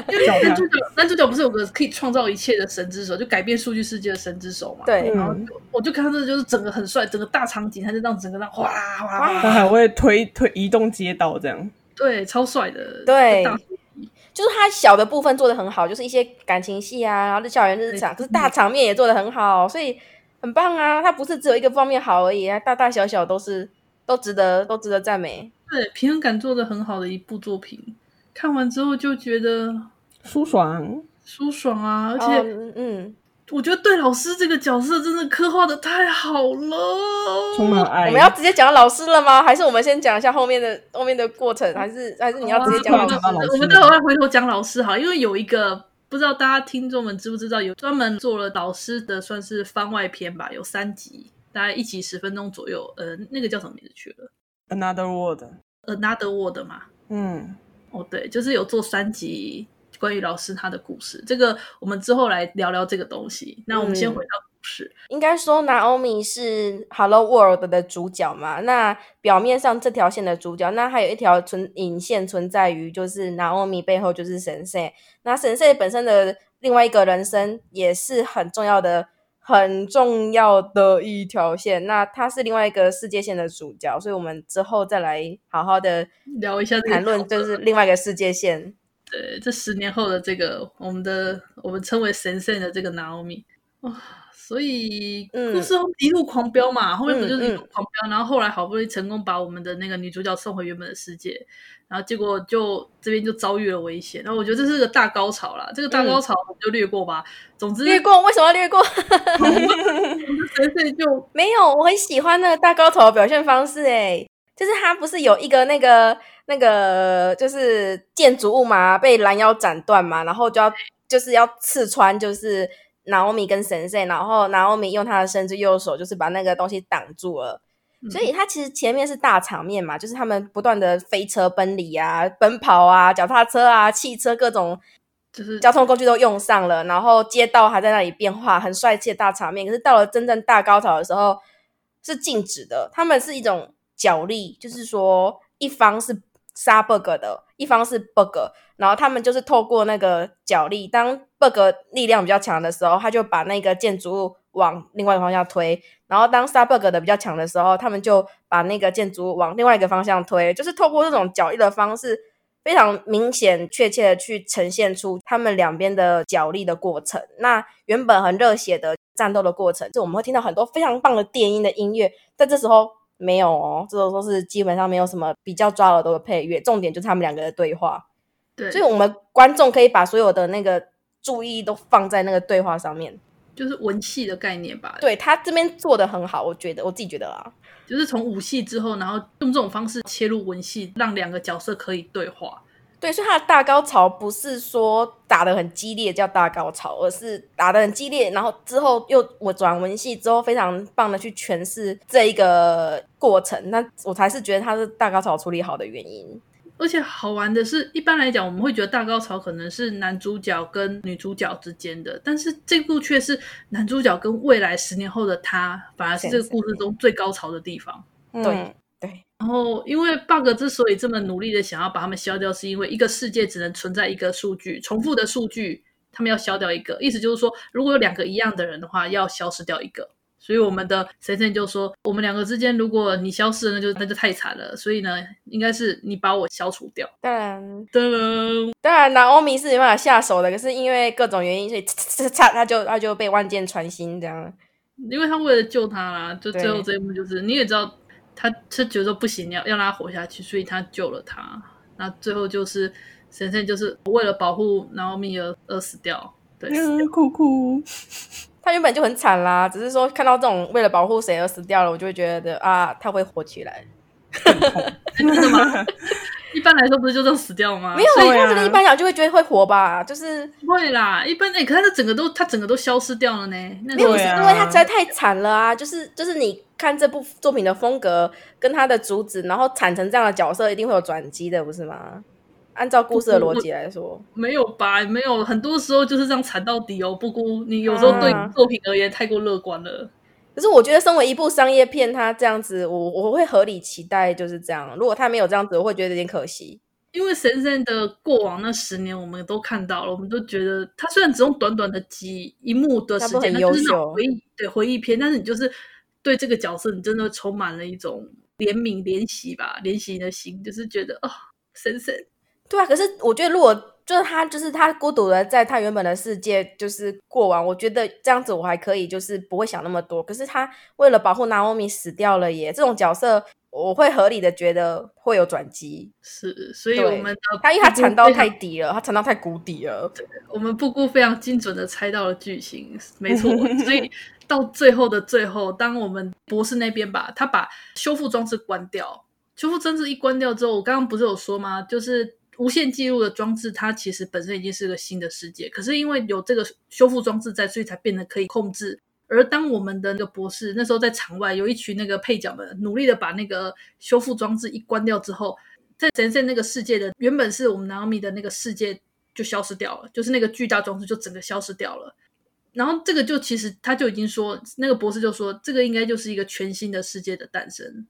[SPEAKER 1] 因为男主角，男主角不是有个可以创造一切的神之手，就改变数据世界的神之手嘛？
[SPEAKER 2] 对。
[SPEAKER 1] 然后我就看到这，就是整个很帅，整个大场景，他就让整个让哗哗，
[SPEAKER 3] 他还会推推移动街道这样。
[SPEAKER 1] 对，超帅的。
[SPEAKER 2] 对。就是他小的部分做的很好，就是一些感情戏啊，然后校园日常，可是大场面也做的很好，所以很棒啊！他不是只有一个方面好而已啊，大大小小都是都值得都值得赞美。
[SPEAKER 1] 对，平衡感做的很好的一部作品，看完之后就觉得。
[SPEAKER 3] 舒爽，
[SPEAKER 1] 舒爽啊！而且，
[SPEAKER 2] 嗯，嗯，
[SPEAKER 1] 我觉得对老师这个角色真的刻画的太好了，
[SPEAKER 3] 充满爱。
[SPEAKER 2] 我们要直接讲老师了吗？还是我们先讲一下后面的后面的过程？还是还是你要直接讲老师？
[SPEAKER 1] 啊、我们待会儿回头讲老师好，因为有一个不知道大家听众们知不知道，有专门做了导师的，算是番外篇吧，有三集，大概一集十分钟左右。呃，那个叫什么名字去了
[SPEAKER 3] ？Another World，Another
[SPEAKER 1] World 嘛。
[SPEAKER 3] 嗯，
[SPEAKER 1] 哦，对，就是有做三集。关于老师他的故事，这个我们之后来聊聊这个东西。那我们先回到故事。
[SPEAKER 2] 嗯、应该说，Naomi 是 Hello World 的主角嘛？那表面上这条线的主角，那还有一条存引线存在于，就是 Naomi 背后就是 Sensei。那 Sensei 本身的另外一个人生也是很重要的、很重要的一条线。那他是另外一个世界线的主角，所以我们之后再来好好的
[SPEAKER 1] 聊一下，
[SPEAKER 2] 谈论就是另外一个世界线。
[SPEAKER 1] 对，这十年后的这个我们的我们称为神圣的这个 Naomi 哇，所以故事后一路狂飙嘛，嗯、后面不就是一路狂飙，嗯嗯、然后后来好不容易成功把我们的那个女主角送回原本的世界，然后结果就这边就遭遇了危险，然后我觉得这是个大高潮啦，这个大高潮我们就略过吧。嗯、总之
[SPEAKER 2] 略过，为什么要略过？
[SPEAKER 1] 纯粹就
[SPEAKER 2] 没有，我很喜欢那个大高潮的表现方式，诶就是他不是有一个那个。那个就是建筑物嘛，被拦腰斩断嘛，然后就要就是要刺穿，就是 Naomi 跟 Sensei，然后 Naomi 用他的伸直右手，就是把那个东西挡住了。嗯、所以他其实前面是大场面嘛，就是他们不断的飞车奔离啊、奔跑啊、脚踏车啊、汽车各种就是交通工具都用上了，然后街道还在那里变化，很帅气的大场面。可是到了真正大高潮的时候是静止的，他们是一种角力，就是说一方是。杀 bug 的一方是 bug，然后他们就是透过那个角力，当 bug 力量比较强的时候，他就把那个建筑物往另外一个方向推，然后当 Starbug 的比较强的时候，他们就把那个建筑物往另外一个方向推，就是透过这种角力的方式，非常明显确切的去呈现出他们两边的角力的过程。那原本很热血的战斗的过程，就我们会听到很多非常棒的电音的音乐，在这时候没有哦，这时候是基本上没有什么比较抓耳朵的配乐，重点就是他们两个的对话。
[SPEAKER 1] 对，
[SPEAKER 2] 所以我们观众可以把所有的那个注意都放在那个对话上面。
[SPEAKER 1] 就是文戏的概念吧，
[SPEAKER 2] 对，他这边做的很好，我觉得我自己觉得啦，
[SPEAKER 1] 就是从武戏之后，然后用这种方式切入文戏，让两个角色可以对话。
[SPEAKER 2] 对，所以他的大高潮不是说打的很激烈叫大高潮，而是打的很激烈，然后之后又我转文戏之后，非常棒的去诠释这一个过程，那我才是觉得他是大高潮处理好的原因。
[SPEAKER 1] 而且好玩的是，一般来讲，我们会觉得大高潮可能是男主角跟女主角之间的，但是这部却是男主角跟未来十年后的他，反而是这个故事中最高潮的地方。
[SPEAKER 2] 对对。对，
[SPEAKER 1] 然后，因为 bug 之所以这么努力的想要把他们消掉，是因为一个世界只能存在一个数据，重复的数据，他们要消掉一个，意思就是说，如果有两个一样的人的话，要消失掉一个。所以我们的神仙就说，我们两个之间，如果你消失了，那就那就太惨了。所以呢，应该是你把我消除掉。
[SPEAKER 2] 当然，
[SPEAKER 1] 当然，
[SPEAKER 2] 当然，拿欧米是没办法下手的。可是因为各种原因，所以嚓，他就他就被万箭穿心这样。
[SPEAKER 1] 因为他为了救他啦，就最后这一幕就是你也知道，他他觉得不行，要要让他活下去，所以他救了他。那最后就是神仙就是为了保护然后米而而死掉。对，
[SPEAKER 3] 哭哭。
[SPEAKER 2] 他原本就很惨啦，只是说看到这种为了保护谁而死掉了，我就会觉得啊，他会活起来。
[SPEAKER 1] 真的吗？一般来说不是就这样死掉吗？
[SPEAKER 2] 没有，他这个一般讲就会觉得会活吧，就是
[SPEAKER 1] 会啦。一般哎、欸，可是他整个都他整个都消失掉了呢。
[SPEAKER 2] 没有，是因为他实在太惨了啊！就是就是你看这部作品的风格跟他的主旨，然后产成这样的角色，一定会有转机的，不是吗？按照故事的逻辑来说，
[SPEAKER 1] 没有吧？没有，很多时候就是这样惨到底哦。不过你有时候对作品而言太过乐观了。啊。
[SPEAKER 2] 可是我觉得，身为一部商业片，它这样子，我我会合理期待就是这样。如果它没有这样子，我会觉得有点可惜。
[SPEAKER 1] 因为神神的过往那十年，我们都看到了，我们都觉得他虽然只用短短的几一幕的时间，他就是那种回忆对回忆片，但是你就是对这个角色，你真的充满了一种怜悯、怜惜吧，怜惜的心，就是觉得哦，神神。
[SPEAKER 2] 对啊，可是我觉得，如果就是他，就是他孤独的在他原本的世界就是过完，我觉得这样子我还可以，就是不会想那么多。可是他为了保护娜欧米死掉了耶，这种角色我会合理的觉得会有转机。
[SPEAKER 1] 是，所以我们
[SPEAKER 2] 他因为他惨到太低了，他惨到太谷底了。
[SPEAKER 1] 对，我们布谷非常精准的猜到了剧情，没错。所以到最后的最后，当我们博士那边把他把修复装置关掉，修复装置一关掉之后，我刚刚不是有说吗？就是。无限记录的装置，它其实本身已经是个新的世界，可是因为有这个修复装置在，所以才变得可以控制。而当我们的那个博士那时候在场外，有一群那个配角们努力的把那个修复装置一关掉之后，在神圣那个世界的原本是我们娜欧米的那个世界就消失掉了，就是那个巨大装置就整个消失掉了。然后这个就其实他就已经说，那个博士就说，这个应该就是一个全新的世界的诞生。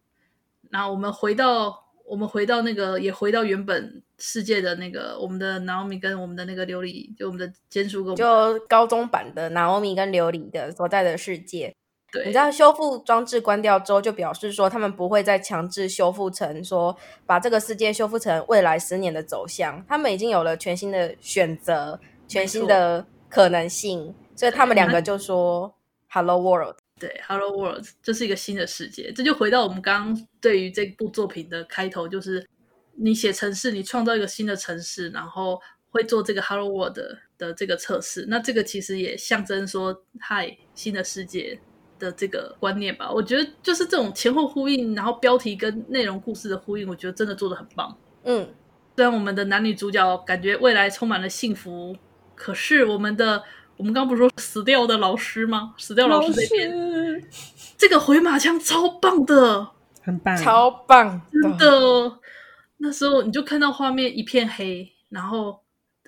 [SPEAKER 1] 然后我们回到。我们回到那个，也回到原本世界的那个，我们的娜欧米跟我们的那个琉璃，就我们的坚叔跟
[SPEAKER 2] 就高中版的娜欧米跟琉璃的所在的世界。
[SPEAKER 1] 对，
[SPEAKER 2] 你知道修复装置关掉之后，就表示说他们不会再强制修复成说把这个世界修复成未来十年的走向，他们已经有了全新的选择，全新的可能性，所以他们两个就说 “Hello World”。
[SPEAKER 1] 对，Hello World，这是一个新的世界。这就回到我们刚刚对于这部作品的开头，就是你写城市，你创造一个新的城市，然后会做这个 Hello World 的，的这个测试。那这个其实也象征说，嗨，新的世界的这个观念吧。我觉得就是这种前后呼应，然后标题跟内容故事的呼应，我觉得真的做的很棒。
[SPEAKER 2] 嗯，
[SPEAKER 1] 虽然我们的男女主角感觉未来充满了幸福，可是我们的。我们刚刚不是说死掉的老师吗？死掉老师这边，这个回马枪超棒的，
[SPEAKER 3] 很棒，
[SPEAKER 2] 超棒，
[SPEAKER 1] 真的。那时候你就看到画面一片黑，然后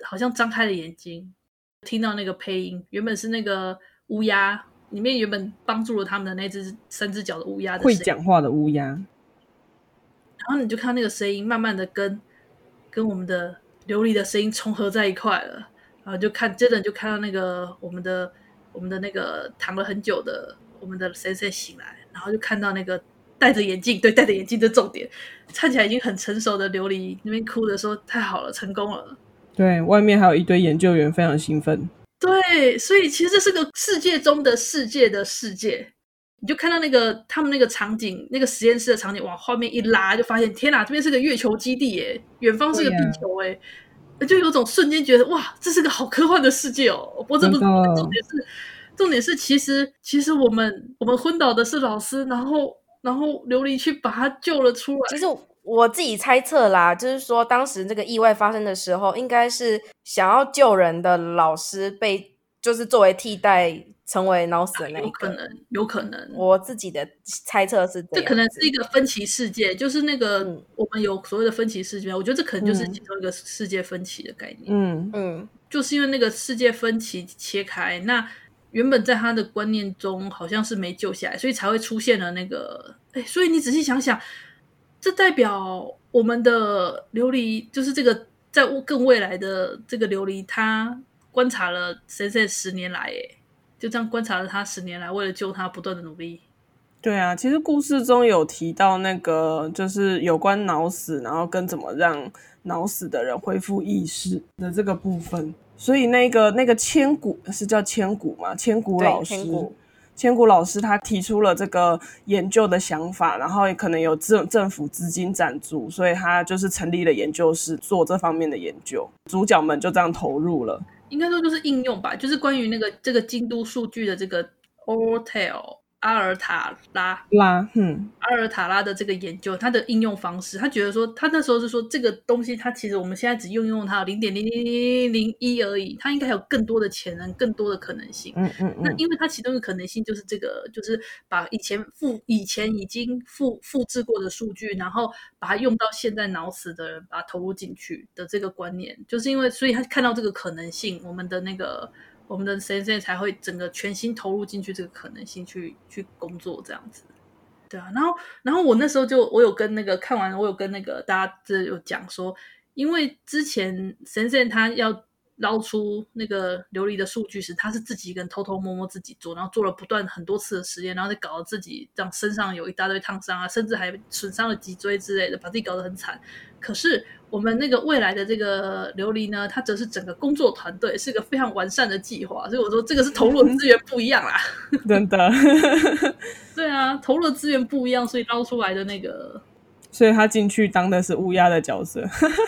[SPEAKER 1] 好像张开了眼睛，听到那个配音，原本是那个乌鸦，里面原本帮助了他们的那只三只脚的乌鸦，
[SPEAKER 3] 会讲话的乌鸦。
[SPEAKER 1] 然后你就看那个声音，慢慢的跟跟我们的琉璃的声音重合在一块了。然后就看，接着就看到那个我们的我们的那个躺了很久的我们的先生醒来，然后就看到那个戴着眼镜，对，戴着眼镜的重点，看起来已经很成熟的琉璃那边哭的说：“太好了，成功了。”
[SPEAKER 3] 对，外面还有一堆研究员，非常兴奋。
[SPEAKER 1] 对，所以其实这是个世界中的世界的世界。你就看到那个他们那个场景，那个实验室的场景，往画面一拉，就发现天哪，这边是个月球基地耶，远方是个地球哎，啊、就有种瞬间觉得哇，这是个好科幻的世界哦。不过这不是重点是，重点是其实其实我们我们昏倒的是老师，然后然后琉璃去把他救了出来。
[SPEAKER 2] 其实我自己猜测啦，就是说当时这个意外发生的时候，应该是想要救人的老师被就是作为替代。成为脑死的那一个，
[SPEAKER 1] 有可能，有可能。
[SPEAKER 2] 我自己的猜测是这，
[SPEAKER 1] 这可能是一个分歧世界，就是那个、嗯、我们有所谓的分歧世界。我觉得这可能就是其中一个世界分歧的概念。
[SPEAKER 3] 嗯
[SPEAKER 1] 嗯，就是因为那个世界分歧切开，那原本在他的观念中好像是没救下来，所以才会出现了那个。哎，所以你仔细想想，这代表我们的琉璃，就是这个在更未来的这个琉璃，他观察了神圣十年来，哎。就这样观察了他十年来，为了救他不断的努力。
[SPEAKER 3] 对啊，其实故事中有提到那个，就是有关脑死，然后跟怎么让脑死的人恢复意识的这个部分。所以那个那个千古是叫千古嘛？千古老师，千古，千古老师他提出了这个研究的想法，然后也可能有政政府资金赞助，所以他就是成立了研究室做这方面的研究。主角们就这样投入了。
[SPEAKER 1] 应该说就是应用吧，就是关于那个这个京都数据的这个 Ortel。阿尔塔拉
[SPEAKER 3] 拉，嗯，
[SPEAKER 1] 阿尔塔拉的这个研究，它的应用方式，他觉得说，他那时候是说，这个东西，它其实我们现在只用用它零点零零零零零一而已，它应该还有更多的潜能，更多的可能性。
[SPEAKER 3] 嗯嗯，嗯，
[SPEAKER 1] 那因为它其中的可能性就是这个，就是把以前复以前已经复复制过的数据，然后把它用到现在脑死的人，把它投入进去的这个观念，就是因为所以他看到这个可能性，我们的那个。我们的先生才会整个全心投入进去这个可能性去去工作这样子，对啊，然后然后我那时候就我有跟那个看完，我有跟那个大家这有讲说，因为之前先生他要。捞出那个琉璃的数据时，他是自己一个人偷偷摸摸自己做，然后做了不断很多次的实验，然后再搞得自己这样身上有一大堆烫伤啊，甚至还损伤了脊椎之类的，把自己搞得很惨。可是我们那个未来的这个琉璃呢，它则是整个工作团队，是一个非常完善的计划。所以我说这个是投入的资源不一样啦，
[SPEAKER 3] 真的。
[SPEAKER 1] 对啊，投入的资源不一样，所以捞出来的那个。
[SPEAKER 3] 所以他进去当的是乌鸦的角色。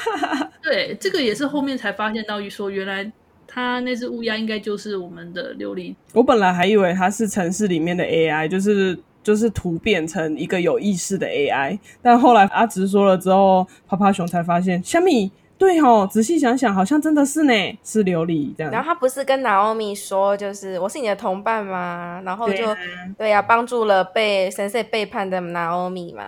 [SPEAKER 1] 对，这个也是后面才发现到，说原来他那只乌鸦应该就是我们的琉璃。
[SPEAKER 3] 我本来还以为他是城市里面的 AI，就是就是突变成一个有意识的 AI。但后来阿直说了之后，趴趴熊才发现，虾米对哦，仔细想想，好像真的是呢，是琉璃这样。
[SPEAKER 2] 然后他不是跟 Naomi 说，就是我是你的同伴吗？然后就对呀、啊，帮、啊、助了被神社背叛的 Naomi 嘛。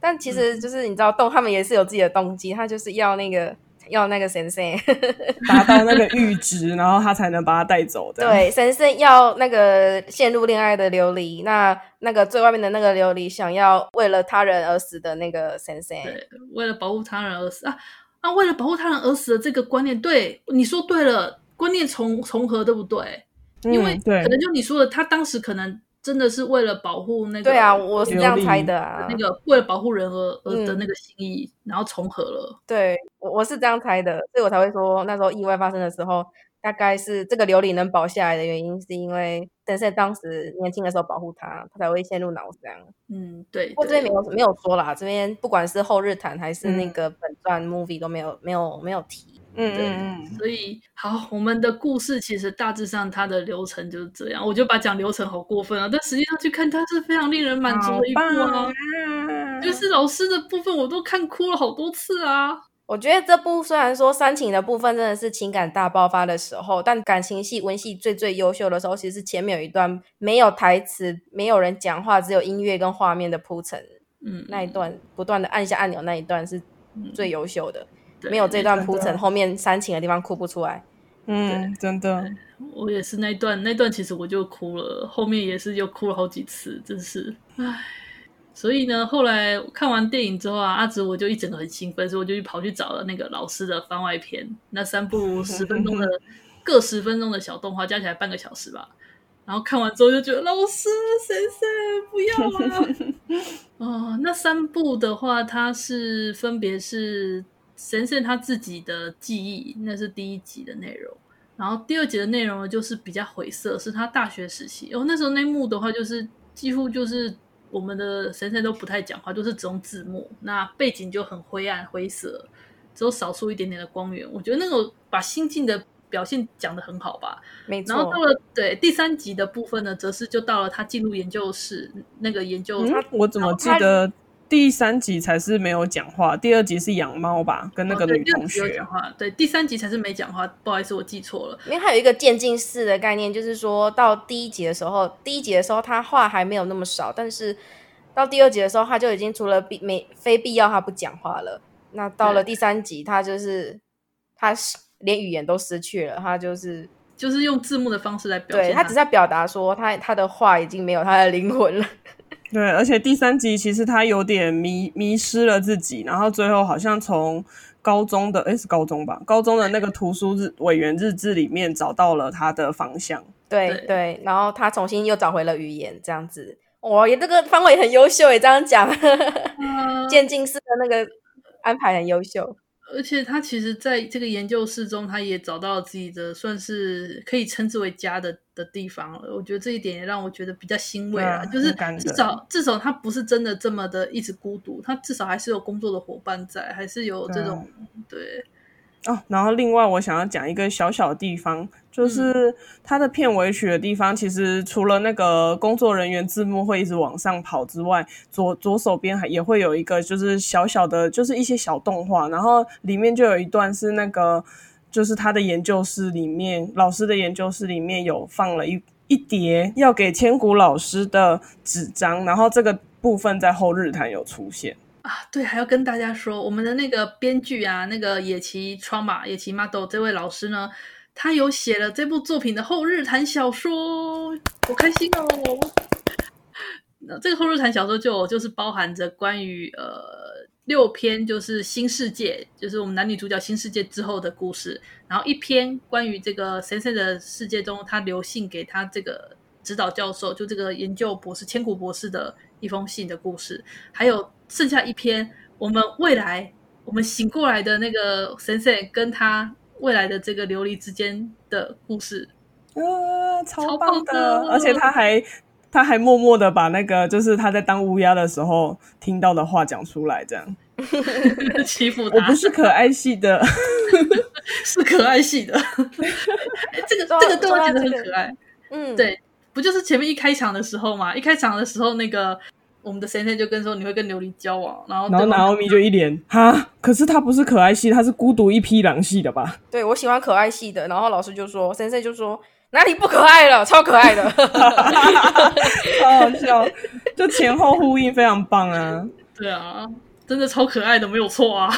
[SPEAKER 2] 但其实就是你知道，动他们也是有自己的动机，他就是要那个要那个先生
[SPEAKER 3] 达到那个阈值，然后他才能把他带走。
[SPEAKER 2] 对，先生要那个陷入恋爱的琉璃，那那个最外面的那个琉璃想要为了他人而死的那个先生，
[SPEAKER 1] 对，为了保护他人而死啊啊！为了保护他人而死的这个观念，对，你说对了，观念重重合，对不对？因为可能就你说的，他当时可能。真的是为了保护那个，
[SPEAKER 2] 对啊，我是这样猜的啊。
[SPEAKER 1] 那个为了保护人而而的那个心意，嗯，然后重合了。
[SPEAKER 2] 对，我我是这样猜的，所以我才会说那时候意外发生的时候，大概是这个琉璃能保下来的原因，是因为等在当时年轻的时候保护他，他才会陷入脑这样。
[SPEAKER 1] 嗯，对。
[SPEAKER 2] 不过这边没有没有说啦，这边不管是后日谈还是那个本传 movie 都没有没有没有提。
[SPEAKER 1] 嗯对嗯，所以好，我们的故事其实大致上它的流程就是这样。我就把讲流程好过分啊，但实际上去看它是非常令人满足的一部啊。就是老师的部分我都看哭了好多次啊。
[SPEAKER 2] 我觉得这部虽然说煽情的部分真的是情感大爆发的时候，但感情戏、文戏最最优秀的时候，其实是前面有一段没有台词、没有人讲话，只有音乐跟画面的铺陈。嗯，那一段不断的按下按钮那一段是最优秀的。没有这段铺陈，后面煽情的地方哭不出来。
[SPEAKER 3] 嗯，真的，
[SPEAKER 1] 我也是那段，那段其实我就哭了，后面也是又哭了好几次，真是唉。所以呢，后来看完电影之后啊，阿紫我就一整个很兴奋，所以我就去跑去找了那个老师的番外篇，那三部 十分钟的各十分钟的小动画，加起来半个小时吧。然后看完之后就觉得老师先生不要啊。哦，那三部的话，它是分别是先生他自己的记忆，那是第一集的内容。然后第二集的内容呢，就是比较晦涩，是他大学时期。哦，那时候那幕的话，就是几乎就是我们的神神都不太讲话，都、就是只用字幕。那背景就很灰暗灰色，只有少数一点点的光源。我觉得那个把心境的表现讲得很好吧。
[SPEAKER 2] 没错。
[SPEAKER 1] 然后到了对第三集的部分呢，则是就到了他进入研究室那个研究。
[SPEAKER 3] 他、嗯、我怎么记得？第三集才是没有讲话，第二集是养猫吧，跟那个女同学。
[SPEAKER 1] 哦、有讲话，对，第三集才是没讲话，不好意思，我记错了。
[SPEAKER 2] 因为还有一个渐进式的概念，就是说到第一集的时候，第一集的时候他话还没有那么少，但是到第二集的时候，他就已经除了必没非必要他不讲话了。那到了第三集，他就是他连语言都失去了，他就是
[SPEAKER 1] 就是用字幕的方式来表现，
[SPEAKER 2] 对，他只在表达说他他的话已经没有他的灵魂了。
[SPEAKER 3] 对，而且第三集其实他有点迷迷失了自己，然后最后好像从高中的诶是高中吧，高中的那个图书日委员日志里面找到了他的方向。
[SPEAKER 2] 对对，对，然后他重新又找回了语言，这样子，哇，也这个方伟很优秀诶，这样讲，渐进式的那个安排很优秀。
[SPEAKER 1] 而且他其实在这个研究室中，他也找到了自己的算是可以称之为家的的地方了。我觉得这一点也让我觉得比较欣慰啊，就是至少至少他不是真的这么的一直孤独，他至少还是有工作的伙伴在，还是有这种对。对
[SPEAKER 3] 哦，然后另外我想要讲一个小小的地方，就是它的片尾曲的地方，其实除了那个工作人员字幕会一直往上跑之外，左左手边还也会有一个就是小小的，就是一些小动画，然后里面就有一段是那个，就是他的研究室里面，老师的研究室里面有放了一一叠要给千古老师的纸张，然后这个部分在后日谈有出现。
[SPEAKER 1] 啊，对，还要跟大家说，我们的那个编剧啊，那个野崎创马野崎麻斗这位老师呢，他有写了这部作品的后日谈小说，好开心哦！那这个后日谈小说就就是包含着关于呃六篇，就是新世界，就是我们男女主角新世界之后的故事，然后一篇关于这个神圣的世界中，他留信给他这个指导教授，就这个研究博士千古博士的一封信的故事，还有。剩下一篇，我们未来我们醒过来的那个先生跟他未来的这个琉璃之间的故事，
[SPEAKER 3] 啊，超棒的！棒的，而且他还他还默默的把那个就是他在当乌鸦的时候听到的话讲出来，这样
[SPEAKER 1] 欺负他。
[SPEAKER 3] 我不是可爱系的，
[SPEAKER 1] 是可爱系的。这个这个动画真的很可爱。嗯，对，不就是前面一开场的时候嘛？一开场的时候那个。我们的先生就跟说，你会跟琉璃交往，然后然后
[SPEAKER 3] 娜奥米就一脸哈，可是他不是可爱系，他是孤独一匹狼系的吧？
[SPEAKER 2] 对，我喜欢可爱系的，然后老师就说，先生就说哪里不可爱了，超可爱的，
[SPEAKER 3] 超好笑，就前后呼应非常棒啊！
[SPEAKER 1] 对啊，真的超可爱的，没有错啊。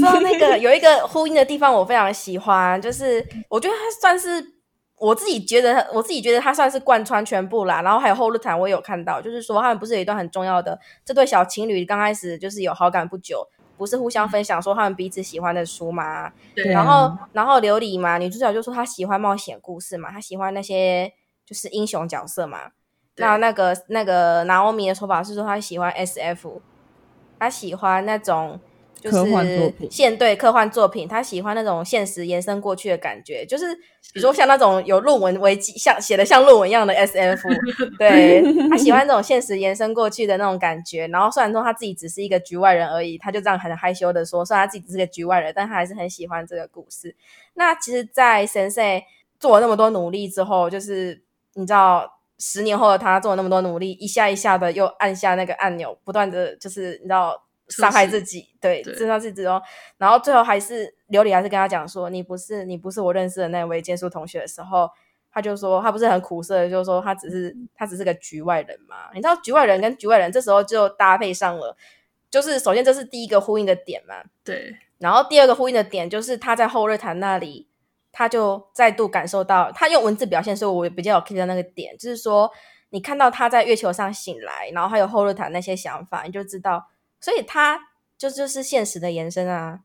[SPEAKER 2] 说那个有一个呼应的地方，我非常喜欢，就是我觉得他算是。我自己觉得，我自己觉得他算是贯穿全部啦。然后还有后日谈，我也有看到，就是说他们不是有一段很重要的，这对小情侣刚开始就是有好感不久，不是互相分享说他们彼此喜欢的书吗？对。然后，然后琉璃嘛，女主角就说她喜欢冒险故事嘛，她喜欢那些就是英雄角色嘛。那那个那个 Naomi 的说法是说她喜欢 SF，她喜欢那种。就是现对科幻作品，他喜欢那种现实延伸过去的感觉，就是比如说像那种有论文危机，像写的像论文一样的 SF，对，他喜欢这种现实延伸过去的那种感觉。然后虽然说他自己只是一个局外人而已，他就这样很害羞的说，虽然他自己只是个局外人，但他还是很喜欢这个故事。那其实，在神社做了那么多努力之后，就是你知道，十年后的他做了那么多努力，一下一下的又按下那个按钮，不断的就是你知道。伤害自己，对，知道自己哦。然后最后还是琉璃还是跟他讲说：“你不是，你不是我认识的那位剑术同学的时候，他就说他不是很苦涩，就是说他只是他只是个局外人嘛。你知道局外人跟局外人这时候就搭配上了，就是首先这是第一个呼应的点嘛，
[SPEAKER 1] 对。
[SPEAKER 2] 然后第二个呼应的点就是他在后日谈那里，他就再度感受到，他用文字表现，所以我比较有 key 到那个点，就是说你看到他在月球上醒来，然后还有后日谈那些想法，你就知道。”所以他就就是现实的延伸啊，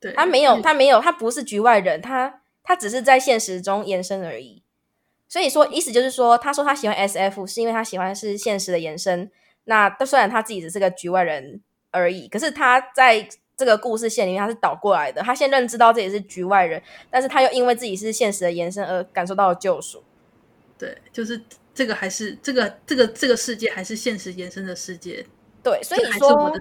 [SPEAKER 1] 对，
[SPEAKER 2] 他没有，他没有，他不是局外人，他他只是在现实中延伸而已。所以说，意思就是说，他说他喜欢 SF，是因为他喜欢是现实的延伸。那虽然他自己只是个局外人而已，可是他在这个故事线里面他是倒过来的。他先认知到自己是局外人，但是他又因为自己是现实的延伸而感受到了救赎。
[SPEAKER 1] 对，就是这个还是这个这个这个世界还是现实延伸的世界。
[SPEAKER 2] 对，所以说，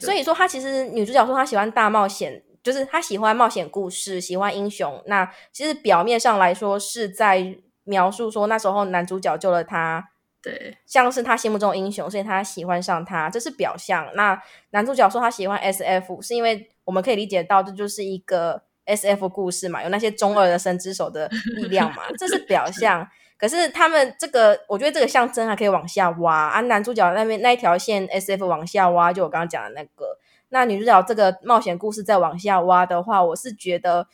[SPEAKER 2] 所以说他其实女主角说她喜欢大冒险。就是她喜欢冒险故事，喜欢英雄。那其实表面上来说是在描述说那时候男主角救了她，
[SPEAKER 1] 对，
[SPEAKER 2] 像是他心目中的英雄，所以他喜欢上他，这是表象。那男主角说他喜欢 SF，是因为我们可以理解到这就是一个 SF 故事嘛，有那些中二的神之手的力量嘛，这是表 象。是可是他们这个，我觉得这个象征还可以往下挖啊。男主角那边那一条线 SF 往下挖，就我刚刚讲的那个。那女主角这个冒险故事再往下挖的话，我是觉得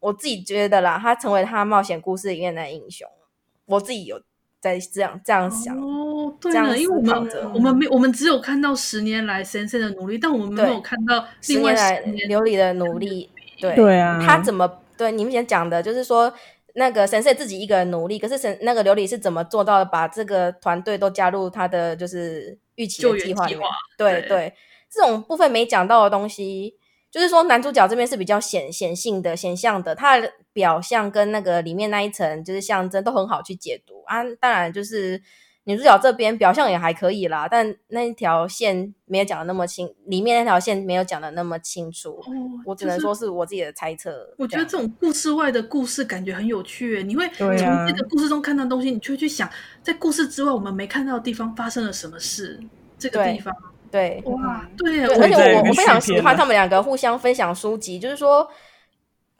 [SPEAKER 2] 我自己觉得啦，她成为她冒险故事里面的英雄，我自己有在这样这样想
[SPEAKER 1] 哦，对了，因为我们我们没我们只有看到十年来先生的努力，但我们没有看到另外十年来
[SPEAKER 2] 琉璃的努力，对
[SPEAKER 3] 对啊，
[SPEAKER 2] 他怎么对你们先讲的，就是说那个神社自己一个人努力，可是神那个琉璃是怎么做到的，把这个团队都加入他的就是预期的计划里面，对对。对这种部分没讲到的东西，就是说男主角这边是比较显显性的、显象的，他的表象跟那个里面那一层就是象征都很好去解读啊。当然，就是女主角这边表象也还可以啦，但那一条线没有讲的那么清，里面那条线没有讲的那么清楚。哦，我只能说是我自己的猜测。
[SPEAKER 1] 我觉得这种故事外的故事感觉很有趣，你会从这个故事中看到东西，你就会去想，在故事之外我们没看到的地方发生了什么事，这个地方。
[SPEAKER 2] 对，
[SPEAKER 1] 哇，对，
[SPEAKER 2] 而且我我非常喜欢他们两个互相分享书籍，就是说，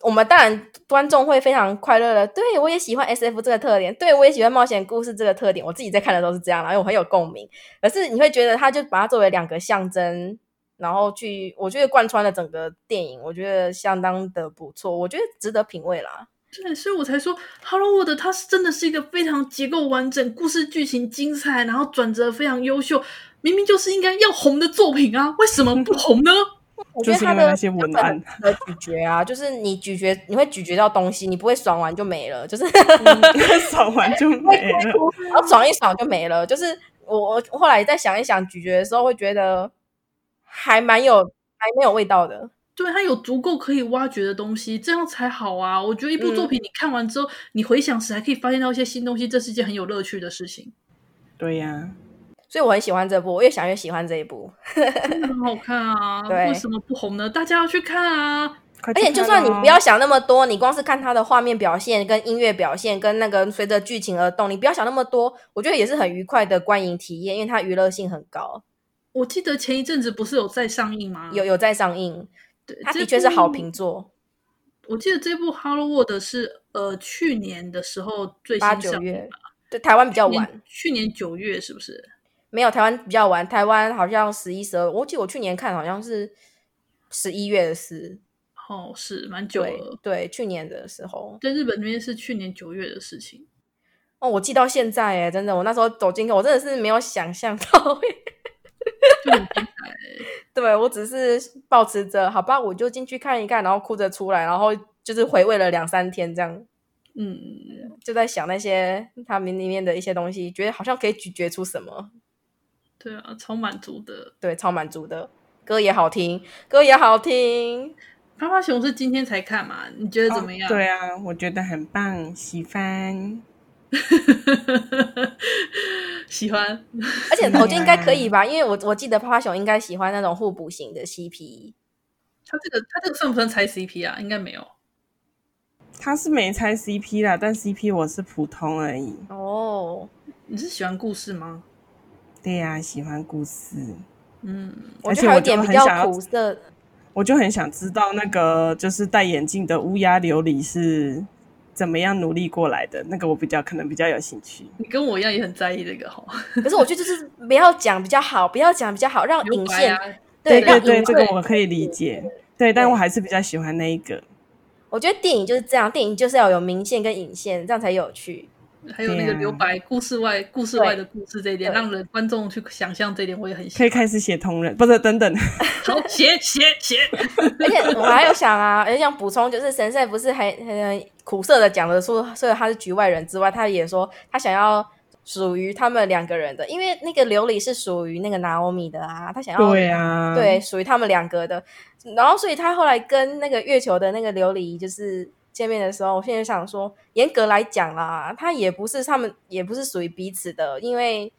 [SPEAKER 2] 我们当然观众会非常快乐的。对，我也喜欢 SF 这个特点，对，我也喜欢冒险故事这个特点。我自己在看的时候是这样，然后我很有共鸣。可是你会觉得他就把它作为两个象征，然后去，我觉得贯穿了整个电影，我觉得相当的不错，我觉得值得品味啦。
[SPEAKER 1] 对，所以我才说《Hollow World》它是真的是一个非常结构完整、故事剧情精彩，然后转折非常优秀。明明就是应该要红的作品啊，为什么不红呢？
[SPEAKER 2] 我觉得他的那些文案的咀嚼啊，就是你咀嚼，你会咀嚼到东西，你不会爽完就没了，就是
[SPEAKER 3] 爽完就没了，
[SPEAKER 2] 然后爽一爽就没了。就是我我后来再想一想咀嚼的时候，会觉得还蛮有还没有味道的。
[SPEAKER 1] 对，它有足够可以挖掘的东西，这样才好啊！我觉得一部作品你看完之后，嗯、你回想时还可以发现到一些新东西，这是一件很有乐趣的事情。
[SPEAKER 3] 对呀。
[SPEAKER 2] 所以我很喜欢这部，我越想越喜欢这一部，
[SPEAKER 1] 很好看啊！对，为什么不红呢？大家要去看啊！
[SPEAKER 2] 而且就算你不要想那么多，你光是看它的画面表现、跟音乐表现、跟那个随着剧情而动，你不要想那么多，我觉得也是很愉快的观影体验，因为它娱乐性很高。
[SPEAKER 1] 我记得前一阵子不是有在上映吗？
[SPEAKER 2] 有有在上映，对，它的确是好评作。
[SPEAKER 1] 我记得这部《Hollow World》是呃去年的时候最新上映，八九月，
[SPEAKER 2] 对，台湾比较晚，
[SPEAKER 1] 去年九月是不是？
[SPEAKER 2] 没有，台湾比较晚，台湾好像十一、十二。我记得我去年看好像是十一月的事。
[SPEAKER 1] 哦，是蛮久了。
[SPEAKER 2] 对，对，去年的时候，
[SPEAKER 1] 在日本那边是去年九月的事情。
[SPEAKER 2] 哦，我记到现在哎，真的，我那时候走进去，我真的是没有想象到。对，我只是抱持着好吧，我就进去看一看，然后哭着出来，然后就是回味了两三天这样。嗯，就在想那些他们里面的一些东西，觉得好像可以咀嚼出什么。
[SPEAKER 1] 对啊，超满足的。
[SPEAKER 2] 对，超满足的，歌也好听，歌也好听。
[SPEAKER 1] 趴趴熊是今天才看嘛？你觉得怎么样？
[SPEAKER 3] 哦，对啊，我觉得很棒，喜欢，
[SPEAKER 1] 喜欢。
[SPEAKER 2] 而且我觉得应该可以吧，因为我我记得趴趴熊应该喜欢那种互补型的 CP。
[SPEAKER 1] 他这个他这个算不算猜 CP 啊？应该没有。
[SPEAKER 3] 他是没猜 CP 啦，但 CP 我是普通而已。
[SPEAKER 1] 哦，你是喜欢故事吗？
[SPEAKER 3] 对呀、啊，喜欢故事。
[SPEAKER 2] 嗯，而且我就很想要，
[SPEAKER 3] 我就很想知道那个就是戴眼镜的乌鸦琉璃是怎么样努力过来的。那个我比较可能比较有兴趣。
[SPEAKER 1] 你跟我一样也很在意这个哈。
[SPEAKER 2] 可是我觉得就是不要讲比较好，不要讲比较好，让引线。啊、
[SPEAKER 3] 对对对，这个我可以理解。对，但我还是比较喜欢那一个。
[SPEAKER 2] 我觉得电影就是这样，电影就是要有明线跟引线，这样才有趣。
[SPEAKER 1] 还有那个留白，故事外、故事外的故事这一点，让人观众去想象这一点，我也很喜欢。
[SPEAKER 3] 可以开始写同人，不是等等，
[SPEAKER 1] 好，写写写。
[SPEAKER 2] 而且我还有想啊，而且想补充，就是神社不是还很苦涩的讲了说，除了他是局外人之外，他也说他想要属于他们两个人的，因为那个琉璃是属于那个 Naomi 的啊，他想要
[SPEAKER 3] 对啊，
[SPEAKER 2] 对，属于他们两个的。然后，所以他后来跟那个月球的那个琉璃就是见面的时候，我现在想说，严格来讲啦，他也不是他们，也不是属于彼此的，因为。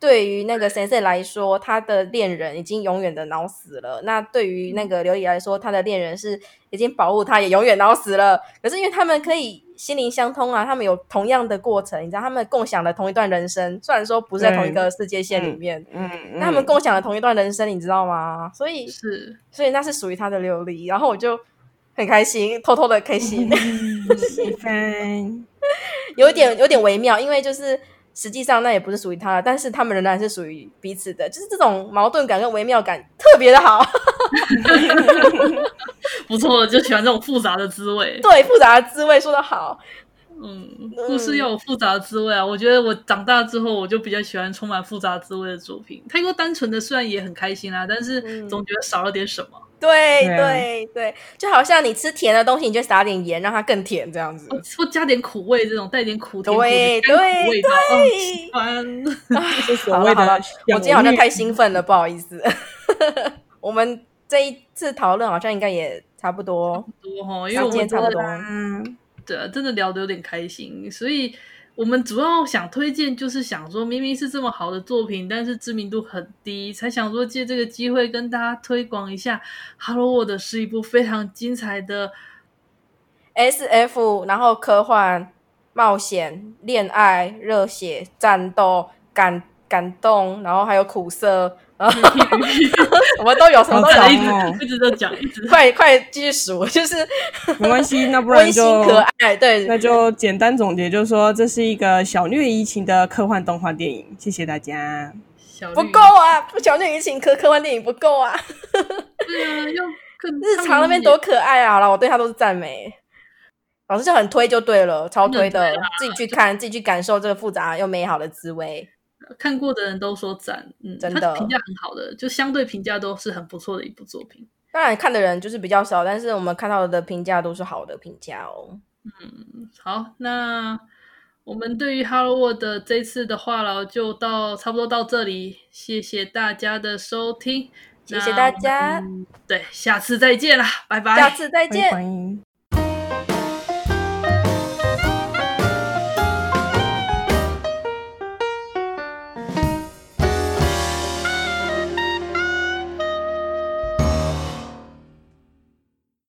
[SPEAKER 2] 对于那个先生来说，他的恋人已经永远的脑死了。那对于那个琉璃来说，他的恋人是已经保护他，也永远脑死了。可是因为他们可以心灵相通啊，他们有同样的过程，你知道，他们共享了同一段人生。虽然说不是在同一个世界线里面，嗯，但他们共享了同一段人生，你知道吗？所以
[SPEAKER 1] 是，
[SPEAKER 2] 所以那是属于他的琉璃。然后我就很开心，偷偷的开心，
[SPEAKER 3] 喜欢，
[SPEAKER 2] 有点有点微妙，因为就是。实际上那也不是属于他的，但是他们仍然是属于彼此的，就是这种矛盾感跟微妙感特别的好，
[SPEAKER 1] 不错，就喜欢这种复杂的滋味。
[SPEAKER 2] 对，复杂的滋味说的好。
[SPEAKER 1] 嗯，故事要有复杂的滋味啊！我觉得我长大之后，我就比较喜欢充满复杂滋味的作品。太过单纯的虽然也很开心啊，但是总觉得少了点什么。
[SPEAKER 2] 对对对，就好像你吃甜的东西，你就撒点盐，让它更甜，这样子，
[SPEAKER 1] 或加点苦味，这种带点苦甜
[SPEAKER 2] 对对对，
[SPEAKER 1] 喜
[SPEAKER 2] 欢。好了 好了，我今天好像太兴奋了，不好意思。我们这一次讨论好像应该也差不多，
[SPEAKER 1] 差不多哈，因为我们今天差不多。对啊，真的聊得有点开心，所以我们主要想推荐，就是想说，明明是这么好的作品，但是知名度很低，才想说借这个机会跟大家推广一下。Hello World 是一部非常精彩的
[SPEAKER 2] SF，然后科幻、冒险、恋爱、热血、战斗、感感动，然后还有苦涩。我们都有什么都有，
[SPEAKER 1] 哦、一直在讲，一直
[SPEAKER 2] 快 快继续数，就是
[SPEAKER 3] 没关系，那不然就
[SPEAKER 2] 温馨可爱，对，
[SPEAKER 3] 那就简单总结，就是说这是一个小虐怡情的科幻动画电影，谢谢大家。
[SPEAKER 2] 不够啊，小虐怡情科科幻电影不够啊，
[SPEAKER 1] 对啊，要更
[SPEAKER 2] 日常那边多可爱啊！好了，我对他都是赞美，老师就很推就对了，超推的，自己去看，自己去感受这个复杂又美好的滋味。
[SPEAKER 1] 看过的人都说赞，嗯，
[SPEAKER 2] 真的
[SPEAKER 1] 评价很好的，就相对评价都是很不错的一部作品。
[SPEAKER 2] 当然看的人就是比较少，但是我们看到的评价都是好的评价哦。
[SPEAKER 1] 嗯，好，那我们对于 Hello World 的这次的话痨就到差不多到这里，谢谢大家的收听，
[SPEAKER 2] 谢谢大家，
[SPEAKER 1] 对，下次再见啦，拜拜，
[SPEAKER 2] 下次再见。
[SPEAKER 3] 拜拜。